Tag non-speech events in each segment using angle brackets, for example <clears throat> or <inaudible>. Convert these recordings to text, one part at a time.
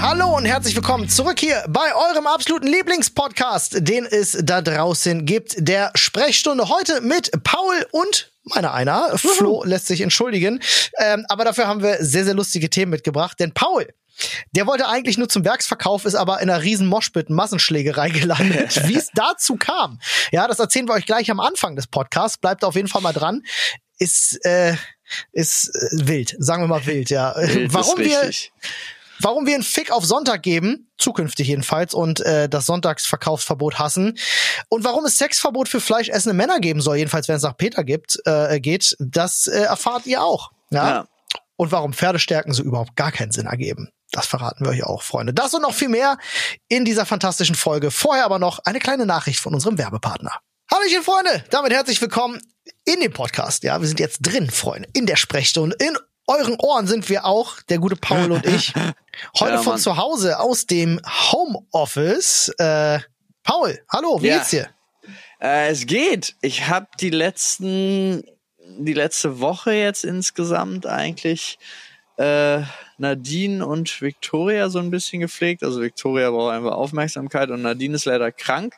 Hallo und herzlich willkommen zurück hier bei eurem absoluten Lieblingspodcast, den es da draußen gibt, der Sprechstunde. Heute mit Paul und meiner einer. Flo lässt sich entschuldigen. Ähm, aber dafür haben wir sehr, sehr lustige Themen mitgebracht. Denn Paul, der wollte eigentlich nur zum Werksverkauf, ist aber in einer riesen Moshpit Massenschlägerei <laughs> gelandet. Wie es dazu kam, ja, das erzählen wir euch gleich am Anfang des Podcasts. Bleibt auf jeden Fall mal dran. Ist, äh, ist äh, wild, sagen wir mal wild, ja. Wild Warum wir. Warum wir einen Fick auf Sonntag geben, zukünftig jedenfalls, und äh, das Sonntagsverkaufsverbot hassen. Und warum es Sexverbot für fleischessende Männer geben soll, jedenfalls wenn es nach Peter gibt, äh, geht, das äh, erfahrt ihr auch. Ja? Ja. Und warum Pferdestärken so überhaupt gar keinen Sinn ergeben. Das verraten wir euch auch, Freunde. Das und noch viel mehr in dieser fantastischen Folge. Vorher aber noch eine kleine Nachricht von unserem Werbepartner. Hallöchen, Freunde! Damit herzlich willkommen in dem Podcast. Ja, wir sind jetzt drin, Freunde, in der Sprechstunde. In euren Ohren sind wir auch, der gute Paul und ich. <laughs> Heute Ja, von zu Hause aus dem Homeoffice. Äh, Paul, hallo, wie Ja. geht's dir? Äh, es geht. Ich habe die letzten, die letzte Woche jetzt insgesamt eigentlich äh, Nadine und Victoria so ein bisschen gepflegt. Also Victoria braucht einfach Aufmerksamkeit und Nadine ist leider krank.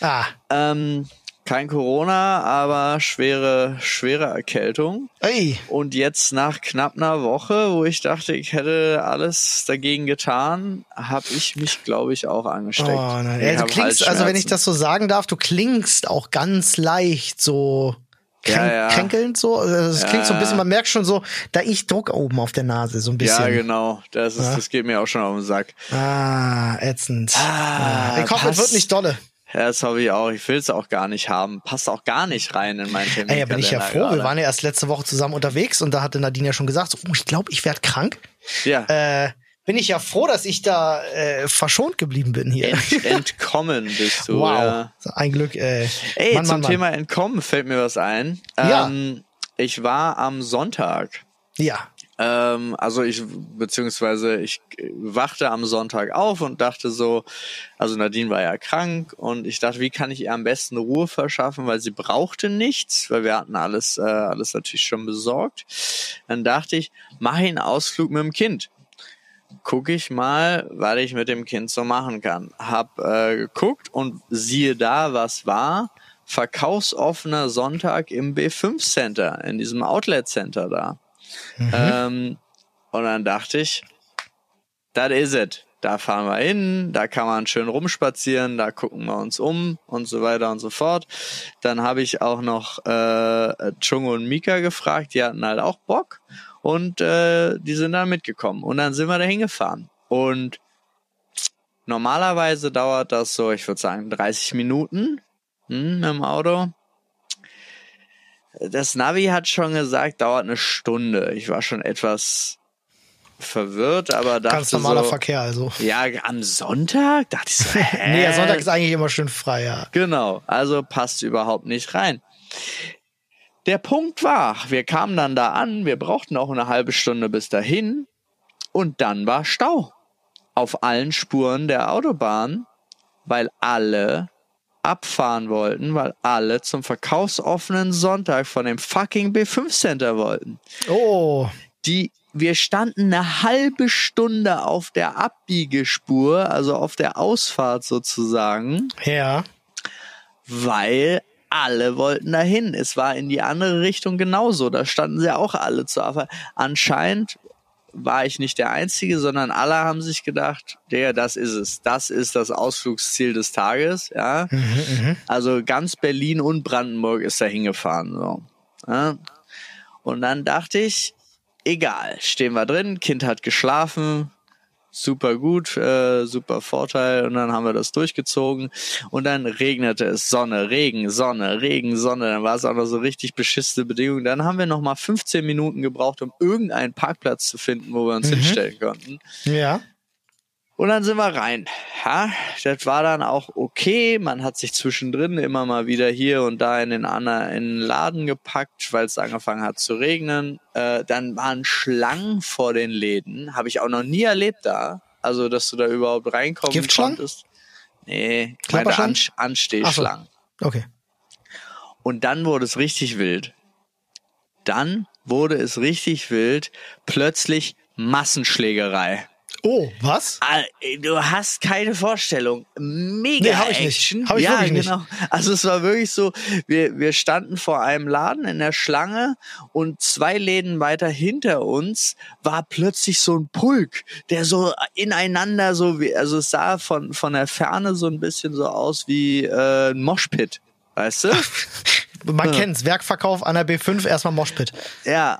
Ah, Ähm, kein Corona, aber schwere, schwere Erkältung. ey, Und jetzt nach knapp einer Woche, wo ich dachte, ich hätte alles dagegen getan, habe ich mich, glaube ich, auch Oh angesteckt. nein. Ich Ja, du klingst, also wenn ich das so sagen darf, du klingst auch ganz leicht so kränk Ja, ja. kränkelnd so. Also Es Ja, klingt so ein bisschen, man merkt schon so, da ich Druck oben auf der Nase, so ein bisschen. Ja, genau. Das, ist, das geht mir auch schon auf den Sack. Ah, ätzend. Ah, ich hoffe, es wird nicht dolle. Ja, das hoffe ich auch. Ich will es auch gar nicht haben. Passt auch gar nicht rein in meinen Termin. Ey, ja, bin ich ja froh. Wir waren ja erst letzte Woche zusammen unterwegs und da hatte Nadine ja schon gesagt, so, oh, ich glaube, ich werde krank. Ja, Äh, bin ich ja froh, dass ich da äh, verschont geblieben bin hier. ent, entkommen bist du. wow. Ja. Ein Glück. Äh, Ey, Mann, zum Mann, Mann. Thema Entkommen fällt mir was ein. Ja. Ähm, ich war am Sonntag Ja. Ähm, also ich, beziehungsweise ich äh, wachte am Sonntag auf und dachte so, also Nadine war ja krank und ich dachte, wie kann ich ihr am besten Ruhe verschaffen, weil sie brauchte nichts, weil wir hatten alles, äh, alles natürlich schon besorgt. Dann dachte ich, mache einen Ausflug mit dem Kind. Guck ich mal, was ich mit dem Kind so machen kann. Hab äh, geguckt und siehe da, was war. Verkaufsoffener Sonntag im B5 Center, in diesem Outlet Center da. Ähm, und dann dachte ich, das is it. Da fahren wir hin, da kann man schön rumspazieren, da gucken wir uns um und so weiter und so fort. Dann habe ich auch noch äh, Chungo und Mika gefragt, die hatten halt auch Bock und äh, die sind dann mitgekommen. Und dann sind wir da hingefahren. Und normalerweise dauert das so, ich würde sagen, 30 Minuten hm, dem Auto. Das Navi hat schon gesagt, dauert eine Stunde. Ich war schon etwas verwirrt, aber dachte Ganz normaler so, Verkehr, also. ja, am Sonntag dachte ich so, <laughs> hä? Nee, Sonntag ist eigentlich immer schön frei, ja. Genau, also passt überhaupt nicht rein. Der Punkt war, wir kamen dann da an, wir brauchten auch eine halbe Stunde bis dahin und dann war Stau auf allen Spuren der Autobahn, weil alle abfahren wollten, weil alle zum verkaufsoffenen Sonntag von dem fucking B5 Center wollten. Oh, Die wir standen eine halbe Stunde auf der Abbiegespur, also auf der Ausfahrt sozusagen ja. weil alle wollten dahin. Es war in die andere Richtung genauso. Da standen sie auch alle zur Abfahrt. Anscheinend war ich nicht der Einzige, sondern alle haben sich gedacht, der, das ist es. Das ist das Ausflugsziel des Tages. Ja, Mhm, also ganz Berlin und Brandenburg ist da hingefahren. So. Ja. Und dann dachte ich, egal, stehen wir drin, Kind hat geschlafen, super gut, äh, super Vorteil. Und dann haben wir das durchgezogen. Und dann regnete es Sonne, Regen, Sonne, Regen, Sonne. Dann war es auch noch so richtig beschissene Bedingungen. Dann haben wir noch mal 15 Minuten gebraucht, um irgendeinen Parkplatz zu finden, wo wir uns hinstellen konnten. Ja. Und dann sind wir rein. Ja, das war dann auch okay. Man hat sich zwischendrin immer mal wieder hier und da in den, anderen, in den Laden gepackt, weil es angefangen hat zu regnen. Äh, dann waren Schlangen vor den Läden. Habe ich auch noch nie erlebt da. Also, dass du da überhaupt reinkommen Giftschlangen? konntest. Nee, Klapperschlangen? An Anstehschlangen. Okay. Und dann wurde es richtig wild. Dann wurde es richtig wild. Plötzlich Massenschlägerei. Oh, was? Ah, Du hast keine Vorstellung. Mega Nee, hab ich nicht. Action. Hab ich ja, wirklich nicht. genau. Also es war wirklich so, wir, wir standen vor einem Laden in der Schlange und zwei Läden weiter hinter uns war plötzlich so ein Pulk, der so ineinander so wie, also es sah von, von der Ferne so ein bisschen so aus wie äh, ein Moshpit. Weißt du? <laughs> Man kennt's. Werkverkauf an der B5, erstmal Moshpit. Ja.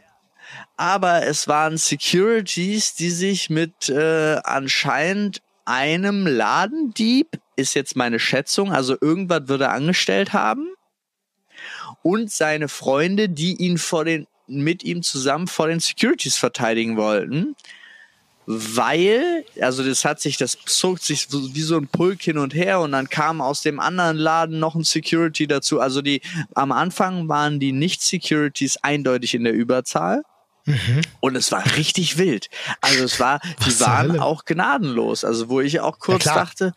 Aber es waren Securities, die sich mit äh, anscheinend einem Ladendieb, ist jetzt meine Schätzung, also irgendwas würde er angestellt haben, und seine Freunde, die ihn vor den, mit ihm zusammen vor den Securities verteidigen wollten. Weil, also das hat sich, das zog sich wie so ein Pulk hin und her und dann kam aus dem anderen Laden noch ein Security dazu. Also die, am Anfang waren die Nicht-Securities eindeutig in der Überzahl. Und es war richtig wild. Also es war, die waren Hölle? auch gnadenlos. Also wo ich auch kurz klar. dachte,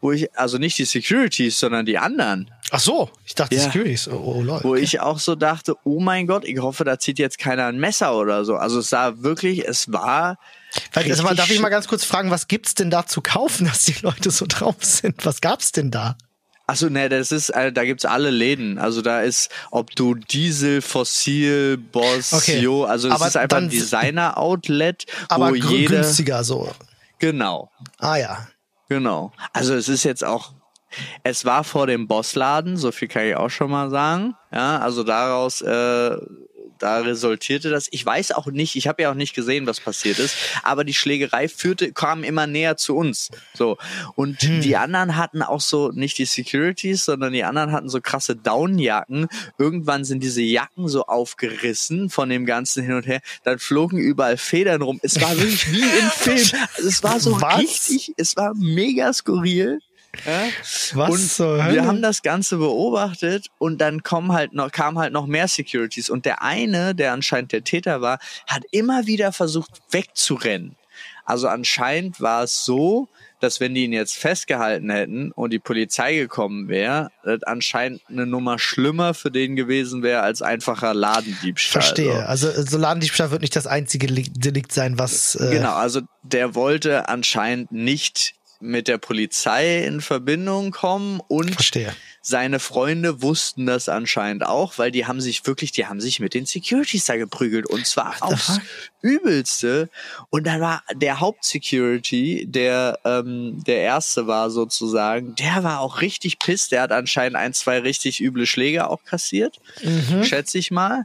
wo ich, also nicht die Securities, sondern die anderen. Ach so, ich dachte Ja. Securities. Oh, oh lol. Wo ich auch so dachte, oh mein Gott, ich hoffe, da zieht jetzt keiner ein Messer oder so. Also es sah wirklich, es war. Also richtig darf ich mal ganz kurz fragen, was gibt's denn da zu kaufen, dass die Leute so drauf sind? Was gab's denn da? Achso, ne, das ist, äh, da gibt's alle Läden. Also da ist, ob du Diesel, Fossil, Boss, Okay. Jo, also es ist einfach ein Designer-Outlet, Aber wo jeder. günstiger so. Genau. Ah ja. Genau. Also es ist jetzt auch, es war vor dem Bossladen, so viel kann ich auch schon mal sagen. Ja, also daraus, äh, da resultierte das. Ich weiß auch nicht, ich habe ja auch nicht gesehen, was passiert ist, aber die Schlägerei führte, kam immer näher zu uns. So. Und die anderen hatten auch so, nicht die Securities, sondern die anderen hatten so krasse Downjacken. Irgendwann sind diese Jacken so aufgerissen von dem ganzen hin und her. Dann flogen überall Federn rum. Es war wirklich wie im <laughs> Film. Also es war so Was? richtig, es war mega skurril. Was und zur Hölle? wir haben das Ganze beobachtet und dann kommen halt noch, kamen halt noch mehr Securities und der eine, der anscheinend der Täter war, hat immer wieder versucht wegzurennen. Also anscheinend war es so, dass wenn die ihn jetzt festgehalten hätten und die Polizei gekommen wäre, das anscheinend eine Nummer schlimmer für den gewesen wäre als einfacher Ladendiebstahl. Verstehe. So. Also so Ladendiebstahl wird nicht das einzige Li- Delikt sein, was äh, Genau, also der wollte anscheinend nicht mit der Polizei in Verbindung kommen und verstehe. seine Freunde wussten das anscheinend auch, weil die haben sich wirklich, die haben sich mit den Securities da geprügelt und zwar What aufs? Übelste. Und dann war der Hauptsecurity, der ähm, der erste war sozusagen, der war auch richtig piss. Der hat anscheinend ein, zwei richtig üble Schläge auch kassiert, Mhm. schätze ich mal.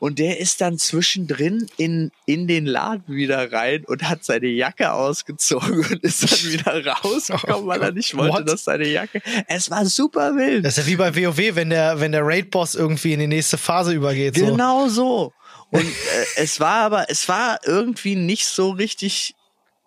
Und der ist dann zwischendrin in, in den Laden wieder rein und hat seine Jacke ausgezogen und ist dann wieder <laughs> rausgekommen, Oh weil er Gott. nicht wollte, What? dass seine Jacke. Es war super wild. Das ist ja wie bei WoW, wenn der, wenn der Raid-Boss irgendwie in die nächste Phase übergeht. So. Genau so. Und äh, es war aber, es war irgendwie nicht so richtig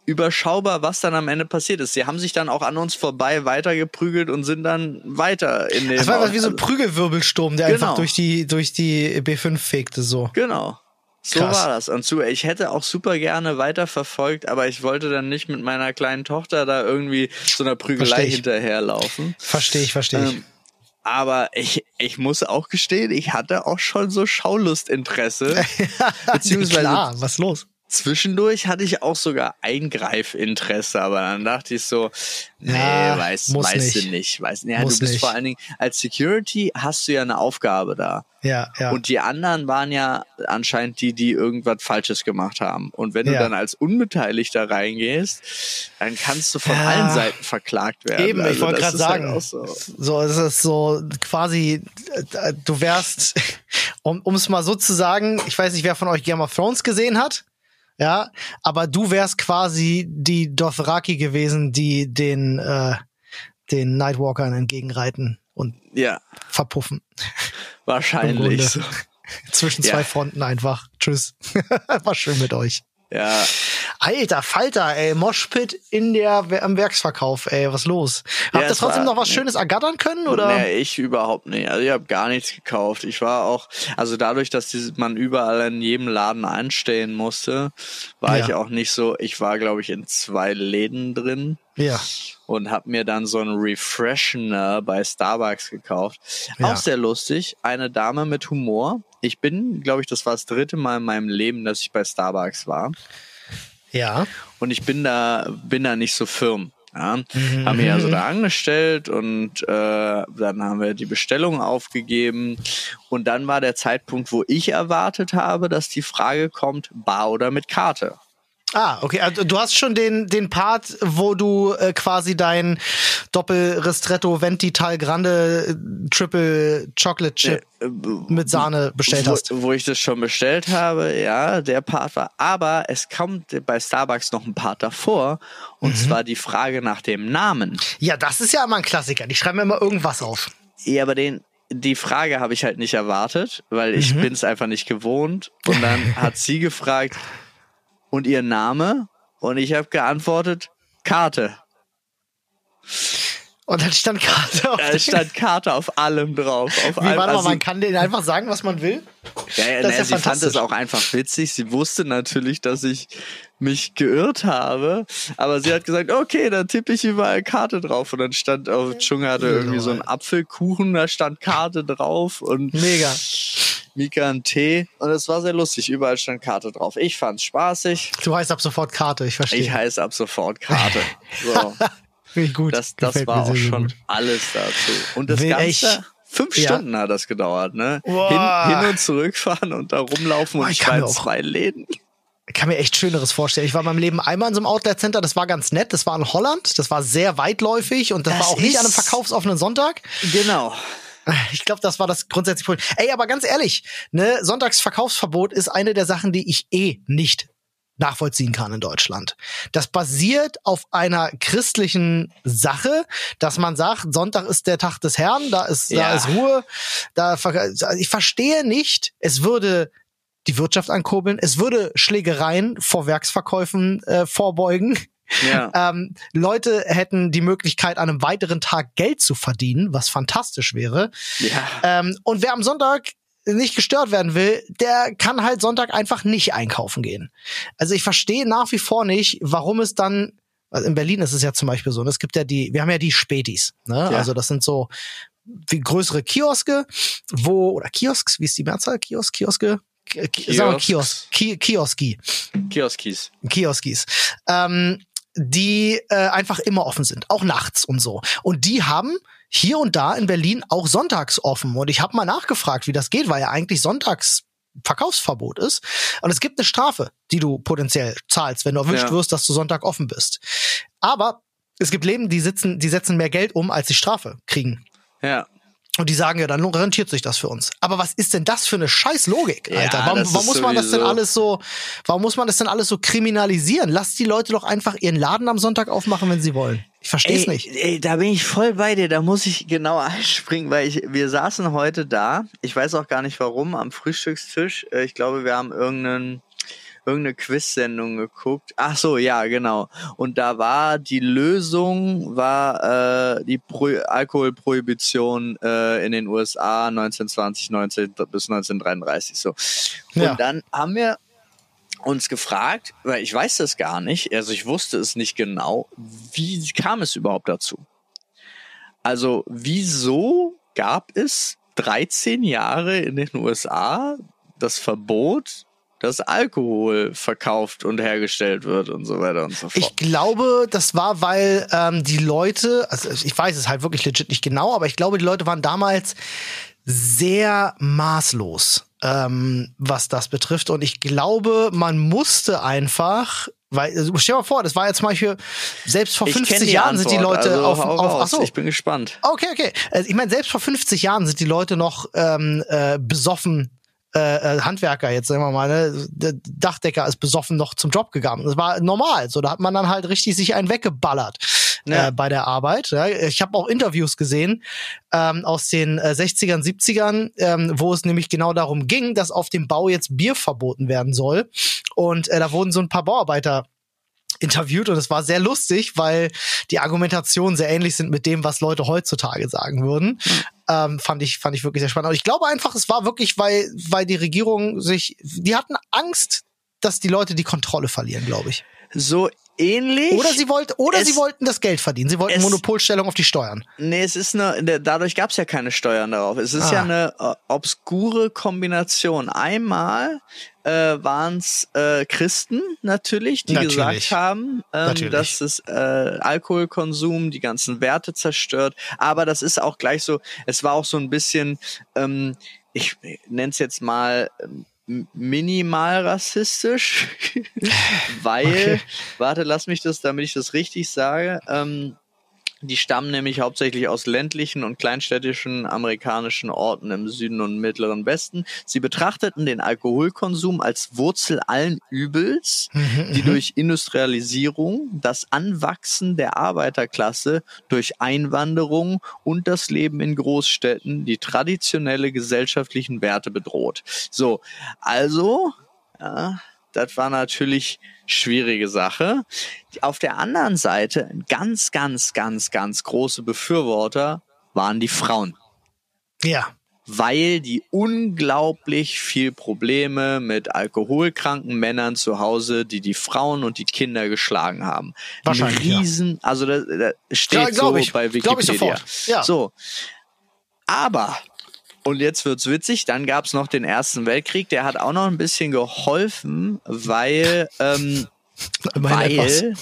überschaubar, was dann am Ende passiert ist. Sie haben sich dann auch an uns vorbei weitergeprügelt und sind dann weiter in den. Das war wie so ein also, Prügelwirbelsturm, der Genau. einfach durch die, durch die B5 fegte, so. Genau. So Krass. war das. Und zu, ich hätte auch super gerne weiterverfolgt, aber ich wollte dann nicht mit meiner kleinen Tochter da irgendwie so einer Prügelei hinterherlaufen. Verstehe ich, verstehe ich. Ähm, aber ich, ich muss auch gestehen, ich hatte auch schon so Schaulustinteresse. <laughs> beziehungsweise- Klar, was los? Zwischendurch hatte ich auch sogar Eingreifinteresse, aber dann dachte ich so, nee, Ja, weiß, weißt nicht. du nicht. Weiß, ja, Muss du bist nicht. vor allen Dingen, als Security hast du ja eine Aufgabe da. Ja, ja. Und die anderen waren ja anscheinend die, die irgendwas Falsches gemacht haben. Und wenn du Ja. dann als Unbeteiligter reingehst, dann kannst du von Ja. allen Seiten verklagt werden. Eben, ich Also wollte das gerade halt sagen, auch so. so es ist so quasi, äh, du wärst, um es mal so zu sagen, ich weiß nicht, wer von euch Game of Thrones gesehen hat, ja, aber du wärst quasi die Dothraki gewesen, die den äh, den Nightwalkern entgegenreiten und Ja, verpuffen. Wahrscheinlich. So. Zwischen Ja. zwei Fronten einfach. Tschüss. <laughs> War schön mit euch. Ja, Alter Falter, ey, Moshpit in der am Werksverkauf, ey, was los? Ja, Habt ihr es trotzdem war- noch was. Schönes ergattern können oder? Nee, ich überhaupt nicht. Also ich habe gar nichts gekauft. Ich war auch, also dadurch, dass diese, man überall in jedem Laden einstehen musste, war Ja. ich auch nicht so, ich war glaube ich in zwei Läden drin Ja. Und habe mir dann so einen Refreshener bei Starbucks gekauft. Ja. Auch sehr lustig. Eine Dame mit Humor. Ich bin, glaube ich, das war das dritte Mal in meinem Leben, dass ich bei Starbucks war. Ja. Und ich bin da, bin da nicht so firm. Ja, mhm. haben wir also da angestellt und äh, dann haben wir die Bestellung aufgegeben und dann war der Zeitpunkt, wo ich erwartet habe, dass die Frage kommt, bar oder mit Karte. Ah, okay. Also du hast schon den, den Part, wo du äh, quasi dein Doppel Ristretto Venti Tal Grande äh, Triple Chocolate Chip äh, mit Sahne bestellt wo, hast. Wo ich das schon bestellt habe, ja, der Part war. Aber es kommt bei Starbucks noch ein Part davor. Und mhm. zwar die Frage nach dem Namen. Ja, das ist ja immer ein Klassiker. Die schreiben immer irgendwas auf. Ja, aber den, die Frage habe ich halt nicht erwartet, weil ich mhm. bin es einfach nicht gewohnt. Und dann <laughs> hat sie gefragt, und ihr Name? Und ich habe geantwortet, Karte. Und dann stand Karte auf. Da stand Karte auf allem drauf. Auf Wie, allem, warte mal, also, man kann denen einfach sagen, was man will? Ja, ja, das ja sie fand es auch einfach witzig. Sie wusste natürlich, dass ich mich geirrt habe. Aber sie hat gesagt, okay, dann tippe ich überall Karte drauf. Und dann stand auf, Chung hatte irgendwie so einen Apfelkuchen, da stand Karte drauf. Und Mega. Mika einen Tee und es war sehr lustig. Überall stand Karte drauf. Ich fand's spaßig. Du heißt ab sofort Karte, ich verstehe. Ich heiße ab sofort Karte. <laughs> So. Ich gut. Das, das war auch schon gut. alles dazu. Und das Will Ganze, ich? fünf ja. Stunden hat das gedauert, ne? Hin, hin, und zurückfahren und da rumlaufen und ich war in zwei Läden. Ich kann mir echt Schöneres vorstellen. Ich war in meinem Leben einmal in so einem Outlet Center, das war ganz nett. Das war in Holland, das war sehr weitläufig und das, das war auch nicht an einem verkaufsoffenen Sonntag. Genau. Ich glaube, das war das grundsätzliche Problem. Ey, aber ganz ehrlich, ne, Sonntagsverkaufsverbot ist eine der Sachen, die ich eh nicht nachvollziehen kann in Deutschland. Das basiert auf einer christlichen Sache, dass man sagt, Sonntag ist der Tag des Herrn, da ist, ja. da ist Ruhe. Da, ich verstehe nicht, es würde die Wirtschaft ankurbeln, es würde Schlägereien vor Werksverkäufen äh, vorbeugen. Ja. <laughs> Ähm, Leute hätten die Möglichkeit, an einem weiteren Tag Geld zu verdienen, was fantastisch wäre. Ja. Ähm, und wer am Sonntag nicht gestört werden will, der kann halt Sonntag einfach nicht einkaufen gehen. Also ich verstehe nach wie vor nicht, warum es dann, also in Berlin ist es ja zum Beispiel so, und es gibt ja die, wir haben ja die Spätis, ne? Ja. Also das sind so wie größere Kioske, wo, oder Kiosks, wie ist die Mehrzahl? Kiosk, Kioske? Kiosk. Sagen wir Kiosk, Kioski. Kioskis. Kioskis. Ähm, die äh, einfach immer offen sind, auch nachts und so. Und die haben hier und da in Berlin auch sonntags offen. Und ich habe mal nachgefragt, wie das geht, weil ja eigentlich sonntags Verkaufsverbot ist. Und es gibt eine Strafe, die du potenziell zahlst, wenn du erwischt ja. wirst, dass du Sonntag offen bist. Aber es gibt Leben, die sitzen, die setzen mehr Geld um, als sie Strafe kriegen. Ja. Und die sagen ja, dann rentiert sich das für uns. Aber was ist denn das für eine Scheißlogik, Alter? Ja, warum, warum muss man das denn alles so, warum muss man das denn alles so kriminalisieren? Lass die Leute doch einfach ihren Laden am Sonntag aufmachen, wenn sie wollen. Ich verstehe es nicht. Ey, da bin ich voll bei dir. Da muss ich genau <laughs> einspringen, weil ich, wir saßen heute da. Ich weiß auch gar nicht warum am Frühstückstisch. Äh, ich glaube, wir haben irgendeinen irgendeine Quiz-Sendung geguckt. Ach so, ja, genau. Und da war die Lösung war äh, die Pro Alkoholprohibition äh, in den USA 1920, 19 bis 1933 so. Und ja. dann haben wir uns gefragt, weil ich weiß das gar nicht, also ich wusste es nicht genau, wie kam es überhaupt dazu? Also, wieso gab es 13 Jahre in den USA das Verbot dass Alkohol verkauft und hergestellt wird und so weiter und so fort. Ich glaube, das war, weil ähm, die Leute, also ich weiß es halt wirklich legit nicht genau, aber ich glaube, die Leute waren damals sehr maßlos, ähm, was das betrifft. Und ich glaube, man musste einfach weil, also, stell dir mal vor, das war jetzt zum Beispiel, selbst vor 50 Jahren Antwort, sind die Leute also, auf, auf ach so. Ich bin gespannt. Okay, okay. Also, ich meine, selbst vor 50 Jahren sind die Leute noch ähm, äh, besoffen äh, äh, Handwerker jetzt, sagen wir mal, ne, der Dachdecker ist besoffen noch zum Job gegangen. Das war normal. So, da hat man dann halt richtig sich einen weggeballert. Ja. Äh, bei der Arbeit. Ja. Ich habe auch Interviews gesehen ähm, aus den äh, 60ern, 70ern, ähm, wo es nämlich genau darum ging, dass auf dem Bau jetzt Bier verboten werden soll. Und äh, da wurden so ein paar Bauarbeiter interviewt und es war sehr lustig, weil die Argumentationen sehr ähnlich sind mit dem, was Leute heutzutage sagen würden. Mhm. Ähm, fand ich fand ich wirklich sehr spannend. Und ich glaube einfach, es war wirklich, weil weil die Regierung sich, die hatten Angst, dass die Leute die Kontrolle verlieren, glaube ich. So ähnlich. Oder sie wollten, oder Es- sie wollten das Geld verdienen. Sie wollten es- Monopolstellung auf die Steuern. Nee, es ist eine, dadurch gab es ja keine Steuern darauf. Es ist Ah. ja eine äh, obskure Kombination. Einmal äh, waren es äh, Christen natürlich, die Natürlich. gesagt haben, ähm, dass es äh, Alkoholkonsum die ganzen Werte zerstört. Aber das ist auch gleich so, es war auch so ein bisschen, ähm, ich nenne es jetzt mal ähm, minimal rassistisch, <laughs> weil, Okay. warte, lass mich das, damit ich das richtig sage, ähm, die stammen nämlich hauptsächlich aus ländlichen und kleinstädtischen amerikanischen Orten im Süden und Mittleren Westen. Sie betrachteten den Alkoholkonsum als Wurzel allen Übels, die durch Industrialisierung, das Anwachsen der Arbeiterklasse durch Einwanderung und das Leben in Großstädten die traditionelle gesellschaftlichen Werte bedroht. So, also, ja, das war natürlich schwierige Sache. Auf der anderen Seite, ganz, ganz, ganz, ganz große Befürworter waren die Frauen Ja. weil die unglaublich viel Probleme mit alkoholkranken Männern zu Hause, die die Frauen und die Kinder geschlagen haben. Ein Wahrscheinlich, ja. Riesen, also da, da steht Ja, so ich. bei Glaub ich Wikipedia. sofort. Ja. So, aber und jetzt wird's witzig. Dann gab's noch den Ersten Weltkrieg. Der hat auch noch ein bisschen geholfen, weil ähm, <laughs> weil,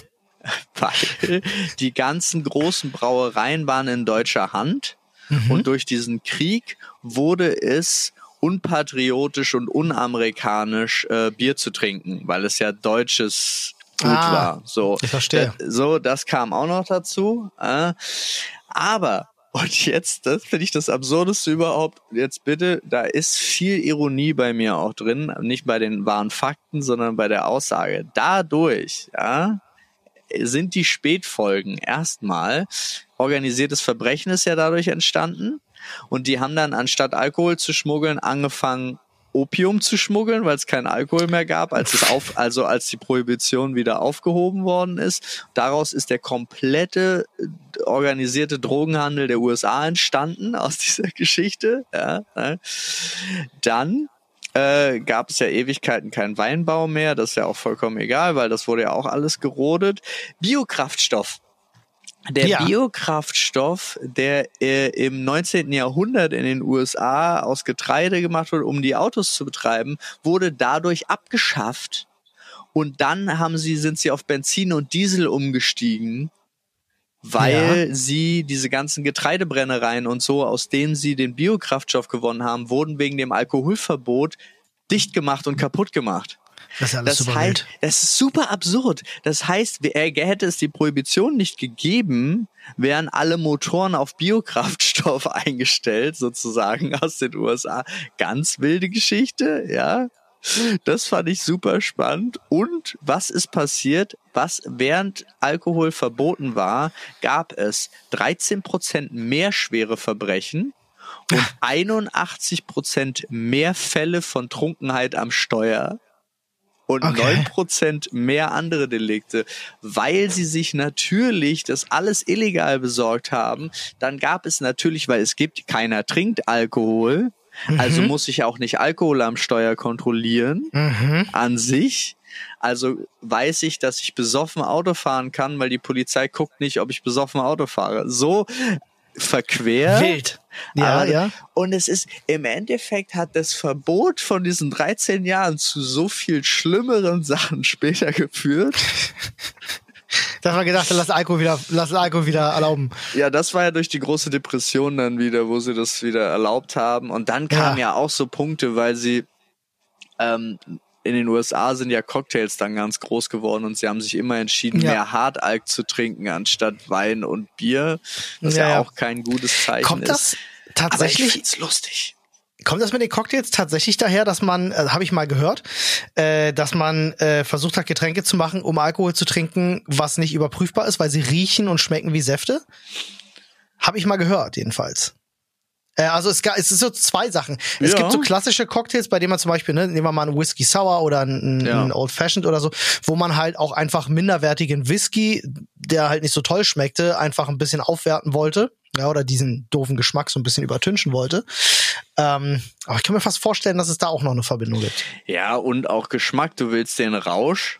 <laughs> weil die ganzen großen Brauereien waren in deutscher Hand Mhm. und durch diesen Krieg wurde es unpatriotisch und unamerikanisch äh, Bier zu trinken, weil es ja deutsches Gut Ah, war. So, ich verstehe. Da- so, das kam auch noch dazu. Äh, aber und jetzt, das finde ich das Absurdeste überhaupt. Jetzt bitte, da ist viel Ironie bei mir auch drin, nicht bei den wahren Fakten, sondern bei der Aussage. Dadurch, ja, sind die Spätfolgen erstmal organisiertes Verbrechen ist ja dadurch entstanden und die haben dann anstatt Alkohol zu schmuggeln angefangen Opium zu schmuggeln, weil es keinen Alkohol mehr gab, als es auf, also als die Prohibition wieder aufgehoben worden ist. Daraus ist der komplette äh, organisierte Drogenhandel der USA entstanden <laughs> aus dieser Geschichte. Ja, ne? Dann äh, gab es ja Ewigkeiten keinen Weinbau mehr. Das ist ja auch vollkommen egal, weil das wurde ja auch alles gerodet. Biokraftstoff. Der Ja. Biokraftstoff, der äh, im 19. Jahrhundert in den USA aus Getreide gemacht wurde, um die Autos zu betreiben, wurde dadurch abgeschafft. Und dann haben sie, sind sie auf Benzin und Diesel umgestiegen, weil sie diese ganzen Getreidebrennereien und so, aus denen sie den Biokraftstoff gewonnen haben, wurden wegen dem Alkoholverbot dicht gemacht und kaputt gemacht. Das ist alles Das super heißt, wild. das ist super absurd. Das heißt, hätte es die Prohibition nicht gegeben, wären alle Motoren auf Biokraftstoff <laughs> eingestellt, sozusagen aus den USA. Ganz wilde Geschichte, ja. Das fand ich super spannend. Und was ist passiert? Was während Alkohol verboten war, gab es 13 Prozent mehr schwere Verbrechen und <laughs> 81 Prozent mehr Fälle von Trunkenheit am Steuer und Okay. 9% mehr andere Delikte, weil sie sich natürlich das alles illegal besorgt haben. Dann gab es natürlich, weil es gibt, keiner trinkt Alkohol, also muss ich auch nicht Alkohol am Steuer kontrollieren Mhm. an sich. Also weiß ich, dass ich besoffen Auto fahren kann, weil die Polizei guckt nicht, ob ich besoffen Auto fahre. So verquer. Wild. Ja, Aber- ja. Und es ist, im Endeffekt hat das Verbot von diesen 13 Jahren zu so viel schlimmeren Sachen später geführt. Da hat man gedacht, lass Alkohol wieder, lass Alkohol wieder erlauben. Ja, das war ja durch die große Depression dann wieder, wo sie das wieder erlaubt haben. Und dann kamen Ja. ja, auch so Punkte, weil sie ähm, in den USA sind ja Cocktails dann ganz groß geworden und sie haben sich immer entschieden, Ja. mehr Hartalk zu trinken anstatt Wein und Bier, was Ja, ja, auch kein gutes Zeichen Kommt ist. das Aber ich tatsächlich, find's lustig. kommt das mit den Cocktails tatsächlich daher, dass man, äh, habe ich mal gehört, äh, dass man äh, versucht hat, Getränke zu machen, um Alkohol zu trinken, was nicht überprüfbar ist, weil sie riechen und schmecken wie Säfte? Habe ich mal gehört, jedenfalls. Äh, also es, es ist so zwei Sachen. Es Ja. gibt so klassische Cocktails, bei denen man zum Beispiel, ne, nehmen wir mal einen Whisky Sour oder einen, Ja. einen Old Fashioned oder so, wo man halt auch einfach minderwertigen Whisky, der halt nicht so toll schmeckte, einfach ein bisschen aufwerten wollte. Ja, oder diesen doofen Geschmack so ein bisschen übertünchen wollte. Ähm, aber ich kann mir fast vorstellen, dass es da auch noch eine Verbindung gibt. Ja, und auch Geschmack. Du willst den Rausch,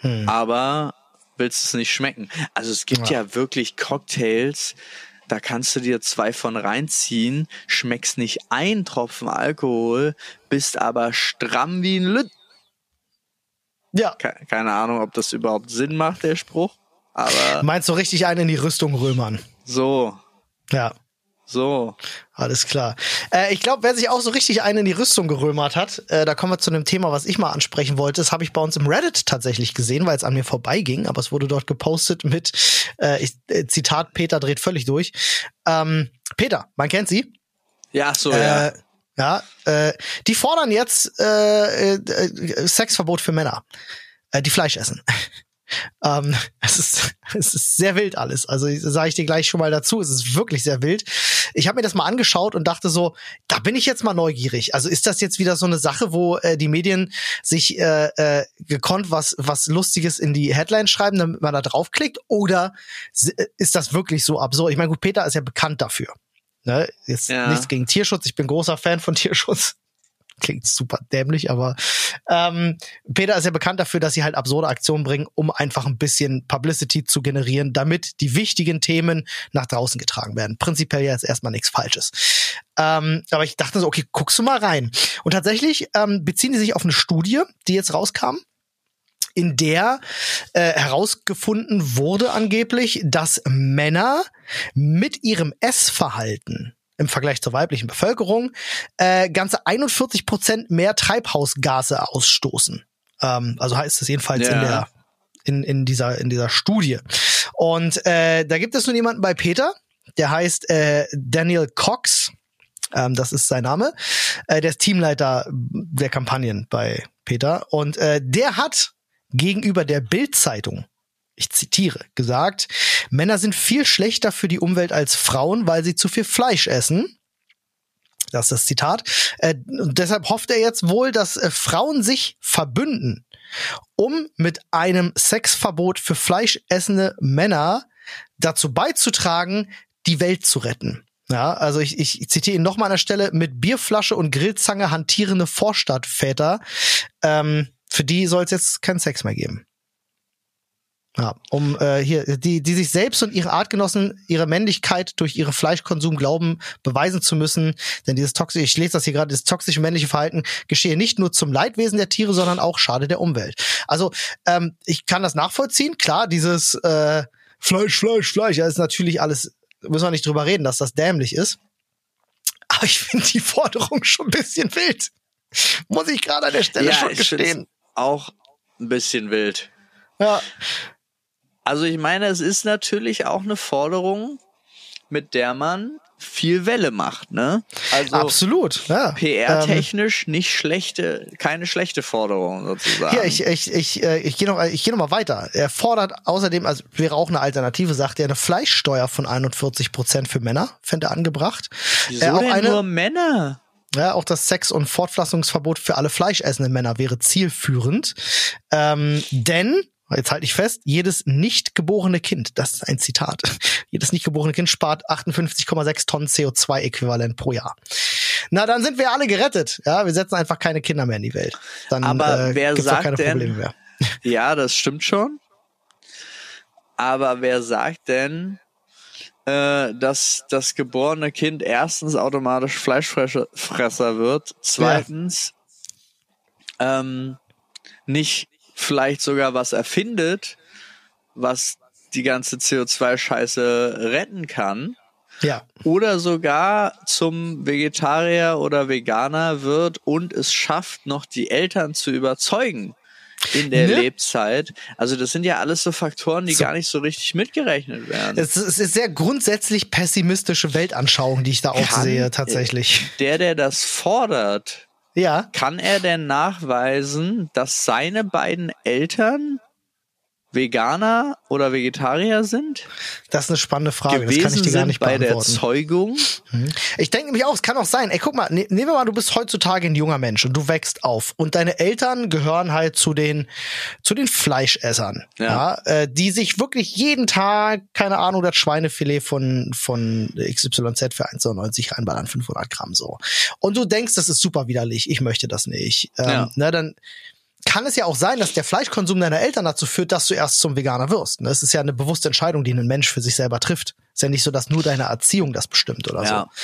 Hm. aber willst es nicht schmecken. Also es gibt ja. ja wirklich Cocktails, da kannst du dir zwei von reinziehen, schmeckst nicht ein Tropfen Alkohol, bist aber stramm wie ein Lütt. Ja. Keine Ahnung, ob das überhaupt Sinn macht, der Spruch. Aber. Meinst du richtig einen in die Rüstung römern? So. Ja. So. Alles klar. Äh, ich glaube, wer sich auch so richtig einen in die Rüstung gerömert hat, äh, da kommen wir zu einem Thema, was ich mal ansprechen wollte. Das habe ich bei uns im Reddit tatsächlich gesehen, weil es an mir vorbeiging, aber es wurde dort gepostet mit äh, ich, äh, Zitat, Peter dreht völlig durch. Ähm, Peter, man kennt sie. Ja, so, ja. Äh, ja, äh, die fordern jetzt Sexverbot für Männer, die Fleisch essen. Ähm, <laughs> es, ist, es ist sehr wild alles. Also sage ich dir gleich schon mal dazu. Es ist wirklich sehr wild. Ich habe mir das mal angeschaut und dachte so, da bin ich jetzt mal neugierig. Also ist das jetzt wieder so eine Sache, wo äh, die Medien sich äh, äh, gekonnt was was Lustiges in die Headline schreiben, damit man da draufklickt? Oder ist das wirklich so absurd? Ich meine, gut, Peter ist ja bekannt dafür. Ne? Jetzt ja. nichts gegen Tierschutz. Ich bin großer Fan von <laughs> Tierschutz klingt super dämlich, aber ähm, Peter ist ja bekannt dafür, dass sie halt absurde Aktionen bringen, um einfach ein bisschen Publicity zu generieren, damit die wichtigen Themen nach draußen getragen werden. Prinzipiell ja jetzt erstmal nichts Falsches. Ähm, aber ich dachte so, okay, guckst du mal rein. Und tatsächlich ähm, beziehen die sich auf eine Studie, die jetzt rauskam in der äh, herausgefunden wurde angeblich, dass Männer mit ihrem Essverhalten im Vergleich zur weiblichen Bevölkerung äh, ganze 41 Prozent mehr Treibhausgase ausstoßen. Ähm, also heißt es jedenfalls ja. in der in, in dieser in dieser Studie. Und äh, da gibt es nun jemanden bei Peter, der heißt äh, Daniel Cox. Ähm, das ist sein Name. Äh, der ist Teamleiter der Kampagnen bei Peter und äh, der hat gegenüber der Bild-Zeitung ich zitiere, gesagt, Männer sind viel schlechter für die Umwelt als Frauen, weil sie zu viel Fleisch essen. Das ist das Zitat. Äh, deshalb hofft er jetzt wohl, dass äh, Frauen sich verbünden, um mit einem Sexverbot für fleischessende Männer dazu beizutragen, die Welt zu retten. Ja, also ich, ich zitiere ihn nochmal an der Stelle, mit Bierflasche und Grillzange hantierende Vorstadtväter, ähm, für die soll es jetzt keinen Sex mehr geben. Ja, um äh, hier, die, die sich selbst und ihre Artgenossen ihre Männlichkeit durch ihren Fleischkonsum glauben, beweisen zu müssen. Denn dieses toxische, ich lese das hier gerade, das toxische männliche Verhalten geschehe nicht nur zum Leidwesen der Tiere, sondern auch schade der Umwelt. Also, ähm, ich kann das nachvollziehen. Klar, dieses äh, Fleisch, Fleisch, Fleisch, ja, ist natürlich alles, müssen wir nicht drüber reden, dass das dämlich ist. Aber ich finde die Forderung schon ein bisschen wild. Muss ich gerade an der Stelle ja, schon gestehen. Auch ein bisschen wild. Ja. Also ich meine, es ist natürlich auch eine Forderung, mit der man viel Welle macht, ne? Also absolut, ja. PR-technisch ähm, nicht schlechte, keine schlechte Forderung sozusagen. Ja, ich ich ich äh, ich gehe noch ich gehe noch mal weiter. Er fordert außerdem, also wäre auch eine Alternative, sagt er, eine Fleischsteuer von 41 Prozent für Männer, fände er angebracht. Wieso äh, auch denn eine, nur Männer? Ja, auch das Sex- und Fortpflanzungsverbot für alle fleischessenden Männer wäre zielführend. Ähm, denn Jetzt halte ich fest, jedes nicht geborene Kind, das ist ein Zitat, <laughs> jedes nicht geborene Kind spart 58,6 Tonnen CO2-Äquivalent pro Jahr. Na, dann sind wir alle gerettet. Ja, wir setzen einfach keine Kinder mehr in die Welt. Dann Aber äh, wer gibt's sagt keine denn, Probleme mehr. <laughs> Ja, das stimmt schon. Aber wer sagt denn, äh, dass das geborene Kind erstens automatisch Fleischfresser wird, zweitens ja. ähm, nicht vielleicht sogar was erfindet, was die ganze CO2-Scheiße retten kann. Ja. Oder sogar zum Vegetarier oder Veganer wird und es schafft, noch die Eltern zu überzeugen in der ne? Lebzeit. Also das sind ja alles so Faktoren, die so. gar nicht so richtig mitgerechnet werden. Es ist sehr grundsätzlich pessimistische Weltanschauung, die ich da auch sehe, tatsächlich. Der, der das fordert, ja. Kann er denn nachweisen, dass seine beiden Eltern Veganer oder Vegetarier sind? Das ist eine spannende Frage. das kann ich dir gar nicht bei der Zeugung. Mhm. Ich denke nämlich auch, es kann auch sein. Ey, guck mal, ne, nehmen wir mal, du bist heutzutage ein junger Mensch und du wächst auf und deine Eltern gehören halt zu den zu den Fleischessern, ja, ja äh, die sich wirklich jeden Tag, keine Ahnung, das Schweinefilet von von XYZ für 1,90 reinballern, 500 Gramm so. Und du denkst, das ist super widerlich. Ich möchte das nicht. Ähm, ja. Na, dann kann es ja auch sein, dass der Fleischkonsum deiner Eltern dazu führt, dass du erst zum Veganer wirst. Das ist ja eine bewusste Entscheidung, die ein Mensch für sich selber trifft. Ist ja nicht so, dass nur deine Erziehung das bestimmt oder ja. so.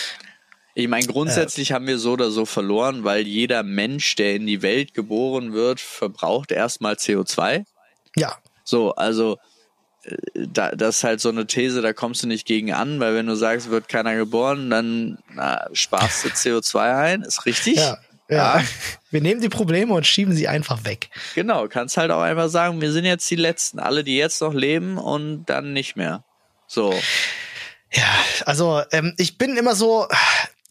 Ich meine, grundsätzlich äh, haben wir so oder so verloren, weil jeder Mensch, der in die Welt geboren wird, verbraucht erstmal CO2. Ja. So, also äh, da, das ist halt so eine These, da kommst du nicht gegen an, weil wenn du sagst, wird keiner geboren, dann na, sparst du CO2 ein, ist richtig. Ja. Ja. ja. Wir nehmen die Probleme und schieben sie einfach weg. Genau, kannst halt auch einfach sagen, wir sind jetzt die Letzten, alle, die jetzt noch leben und dann nicht mehr. So. Ja, also ähm, ich bin immer so,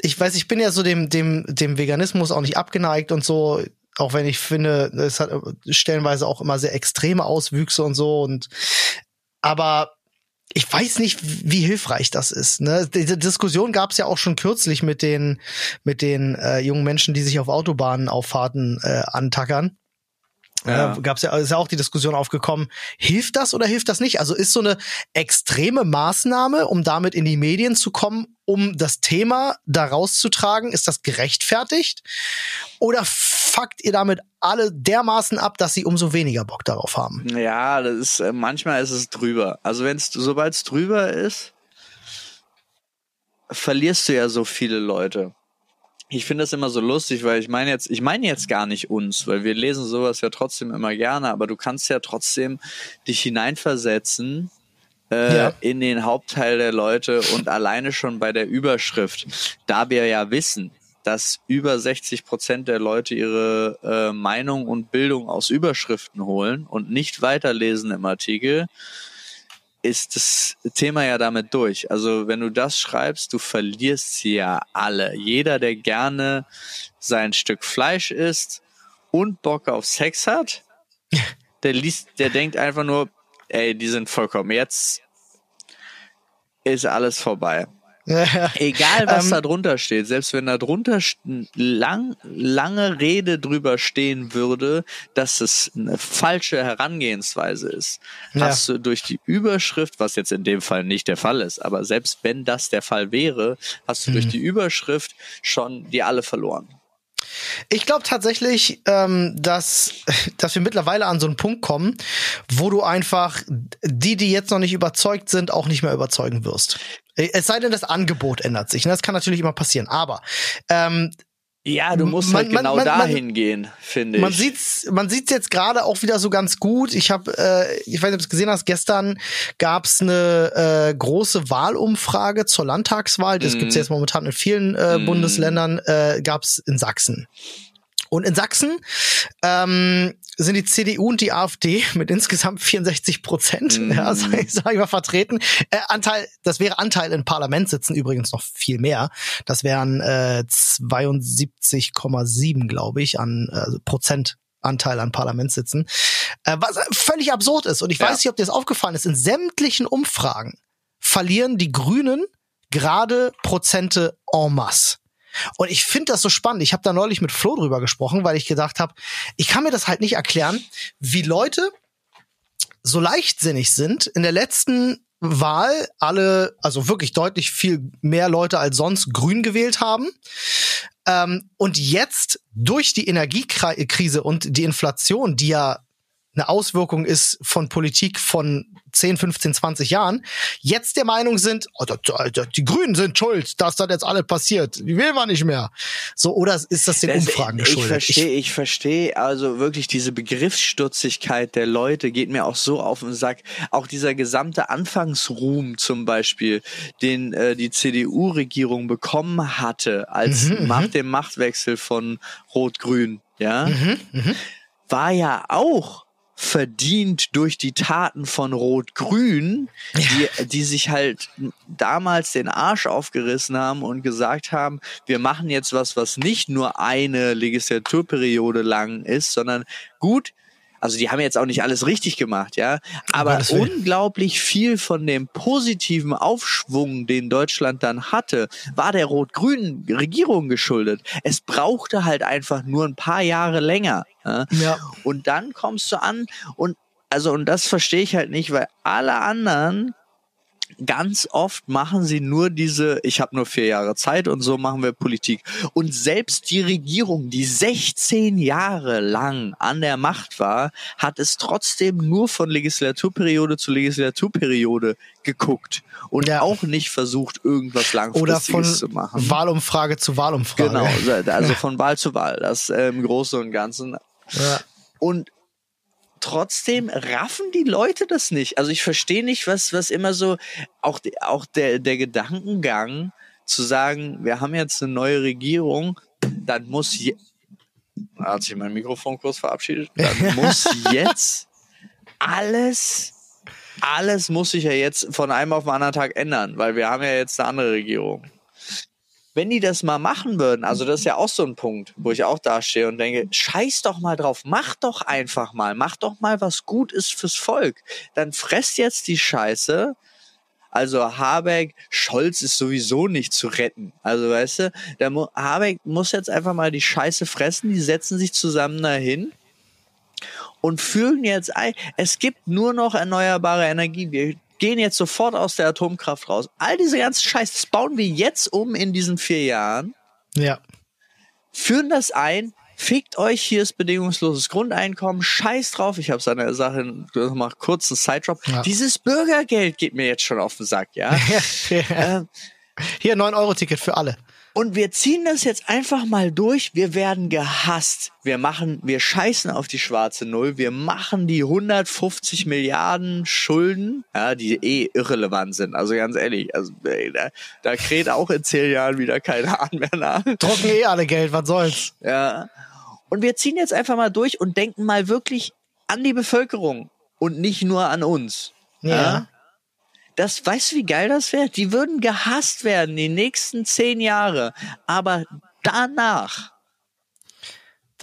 ich weiß, ich bin ja so dem, dem, dem Veganismus auch nicht abgeneigt und so, auch wenn ich finde, es hat stellenweise auch immer sehr extreme Auswüchse und so und aber ich weiß nicht, wie hilfreich das ist. Ne? Diese Diskussion gab es ja auch schon kürzlich mit den mit den äh, jungen Menschen, die sich auf Autobahnauffahrten äh, antackern. Ja. Äh, gab's ja, ist ja auch die Diskussion aufgekommen, hilft das oder hilft das nicht? Also ist so eine extreme Maßnahme, um damit in die Medien zu kommen, um das Thema da rauszutragen, ist das gerechtfertigt? Oder fuckt ihr damit alle dermaßen ab, dass sie umso weniger Bock darauf haben? Ja, das ist, äh, manchmal ist es drüber. Also wenn es, sobald es drüber ist, verlierst du ja so viele Leute ich finde das immer so lustig, weil ich meine jetzt, ich meine jetzt gar nicht uns, weil wir lesen sowas ja trotzdem immer gerne, aber du kannst ja trotzdem dich hineinversetzen äh, ja. in den Hauptteil der Leute und alleine schon bei der Überschrift, da wir ja wissen, dass über 60 Prozent der Leute ihre äh, Meinung und Bildung aus Überschriften holen und nicht weiterlesen im Artikel, ist das Thema ja damit durch. Also wenn du das schreibst, du verlierst sie ja alle. Jeder, der gerne sein Stück Fleisch isst und Bock auf Sex hat, <laughs> der liest, der denkt einfach nur, ey, die sind vollkommen. Jetzt ist alles vorbei. <laughs> Egal, was ähm, da drunter steht, selbst wenn da drunter lang, lange Rede drüber stehen würde, dass es eine falsche Herangehensweise ist, ja. hast du durch die Überschrift, was jetzt in dem Fall nicht der Fall ist, aber selbst wenn das der Fall wäre, hast du mhm. durch die Überschrift schon die alle verloren. Ich glaube tatsächlich, ähm, dass, <laughs> dass wir mittlerweile an so einen Punkt kommen, wo du einfach die, die jetzt noch nicht überzeugt sind, auch nicht mehr überzeugen wirst. Es sei denn, das Angebot ändert sich. Ne? Das kann natürlich immer passieren. Aber ähm, ja, du musst man, halt genau man, man, dahin gehen, finde ich. Man sieht's, man sieht's jetzt gerade auch wieder so ganz gut. Ich habe, äh, ich weiß nicht, ob du es gesehen hast. Gestern gab's eine äh, große Wahlumfrage zur Landtagswahl. Das mm. gibt's jetzt momentan in vielen äh, mm. Bundesländern. Äh, gab's in Sachsen. Und in Sachsen ähm, sind die CDU und die AfD <laughs> mit insgesamt 64 Prozent, mm. ja, <laughs> sag, sag ich mal, vertreten. Äh, Anteil, das wäre Anteil in Parlamentssitzen übrigens noch viel mehr. Das wären äh, 72,7, glaube ich, an äh, Prozent Anteil an Parlamentssitzen, äh, was völlig absurd ist. Und ich ja. weiß nicht, ob dir das aufgefallen ist. In sämtlichen Umfragen verlieren die Grünen gerade Prozente en masse. Und ich finde das so spannend. Ich habe da neulich mit Flo drüber gesprochen, weil ich gedacht habe, ich kann mir das halt nicht erklären, wie Leute so leichtsinnig sind. In der letzten Wahl alle, also wirklich deutlich viel mehr Leute als sonst grün gewählt haben. Ähm, und jetzt durch die Energiekrise und die Inflation, die ja eine Auswirkung ist von Politik von 10, 15, 20 Jahren, jetzt der Meinung sind, oh, die Grünen sind schuld, dass das jetzt alles passiert. Die will man nicht mehr. So, oder ist das den das, Umfragen geschuldet? Ich verstehe, ich, ich verstehe also wirklich diese Begriffsstutzigkeit der Leute geht mir auch so auf den Sack. Auch dieser gesamte Anfangsruhm zum Beispiel, den äh, die CDU-Regierung bekommen hatte, als mhm, nach mhm. dem Machtwechsel von Rot-Grün, ja, mhm, mhm. war ja auch verdient durch die Taten von Rot-Grün, die, die sich halt damals den Arsch aufgerissen haben und gesagt haben, wir machen jetzt was, was nicht nur eine Legislaturperiode lang ist, sondern gut, also die haben jetzt auch nicht alles richtig gemacht, ja, aber unglaublich viel von dem positiven Aufschwung, den Deutschland dann hatte, war der rot-grünen Regierung geschuldet. Es brauchte halt einfach nur ein paar Jahre länger. Ja? ja. Und dann kommst du an und also und das verstehe ich halt nicht, weil alle anderen ganz oft machen sie nur diese, ich habe nur vier Jahre Zeit und so machen wir Politik. Und selbst die Regierung, die 16 Jahre lang an der Macht war, hat es trotzdem nur von Legislaturperiode zu Legislaturperiode geguckt und ja. auch nicht versucht, irgendwas Langfristiges zu machen. Wahlumfrage zu Wahlumfrage. Genau, also <laughs> von Wahl zu Wahl, das äh, im Großen und Ganzen. Ja. Und trotzdem raffen die Leute das nicht. Also ich verstehe nicht, was, was immer so, auch, auch der, der Gedankengang zu sagen, wir haben jetzt eine neue Regierung, dann muss je, hat sich mein Mikrofon kurz verabschiedet, <laughs> dann muss jetzt alles, alles muss sich ja jetzt von einem auf den anderen Tag ändern, weil wir haben ja jetzt eine andere Regierung wenn die das mal machen würden, also das ist ja auch so ein Punkt, wo ich auch dastehe und denke, scheiß doch mal drauf, mach doch einfach mal, mach doch mal, was gut ist fürs Volk. Dann fresst jetzt die Scheiße. Also Habeck, Scholz ist sowieso nicht zu retten. Also weißt du, der Mo Habeck muss jetzt einfach mal die Scheiße fressen, die setzen sich zusammen dahin und fühlen jetzt ein, es gibt nur noch erneuerbare Energie. Wir gehen jetzt sofort aus der Atomkraft raus. All diese ganzen Scheiß, das bauen wir jetzt um in diesen vier Jahren. Ja. Führen das ein, fickt euch, hier ist bedingungsloses Grundeinkommen, scheiß drauf, ich habe seine Sache, mal kurz einen Side-Drop. Ja. Dieses Bürgergeld geht mir jetzt schon auf den Sack, ja. <laughs> ähm, hier 9-Euro-Ticket für alle. Und wir ziehen das jetzt einfach mal durch. Wir werden gehasst. Wir machen, wir scheißen auf die schwarze Null. Wir machen die 150 Milliarden Schulden, ja, die eh irrelevant sind. Also ganz ehrlich, also ey, da, da kräht auch in zehn Jahren wieder keiner an mehr nach. Drucken eh alle Geld, was soll's. Ja. Und wir ziehen jetzt einfach mal durch und denken mal wirklich an die Bevölkerung und nicht nur an uns. Ja. ja? Das, weißt du, wie geil das wäre? Die würden gehasst werden die nächsten zehn Jahre. Aber danach.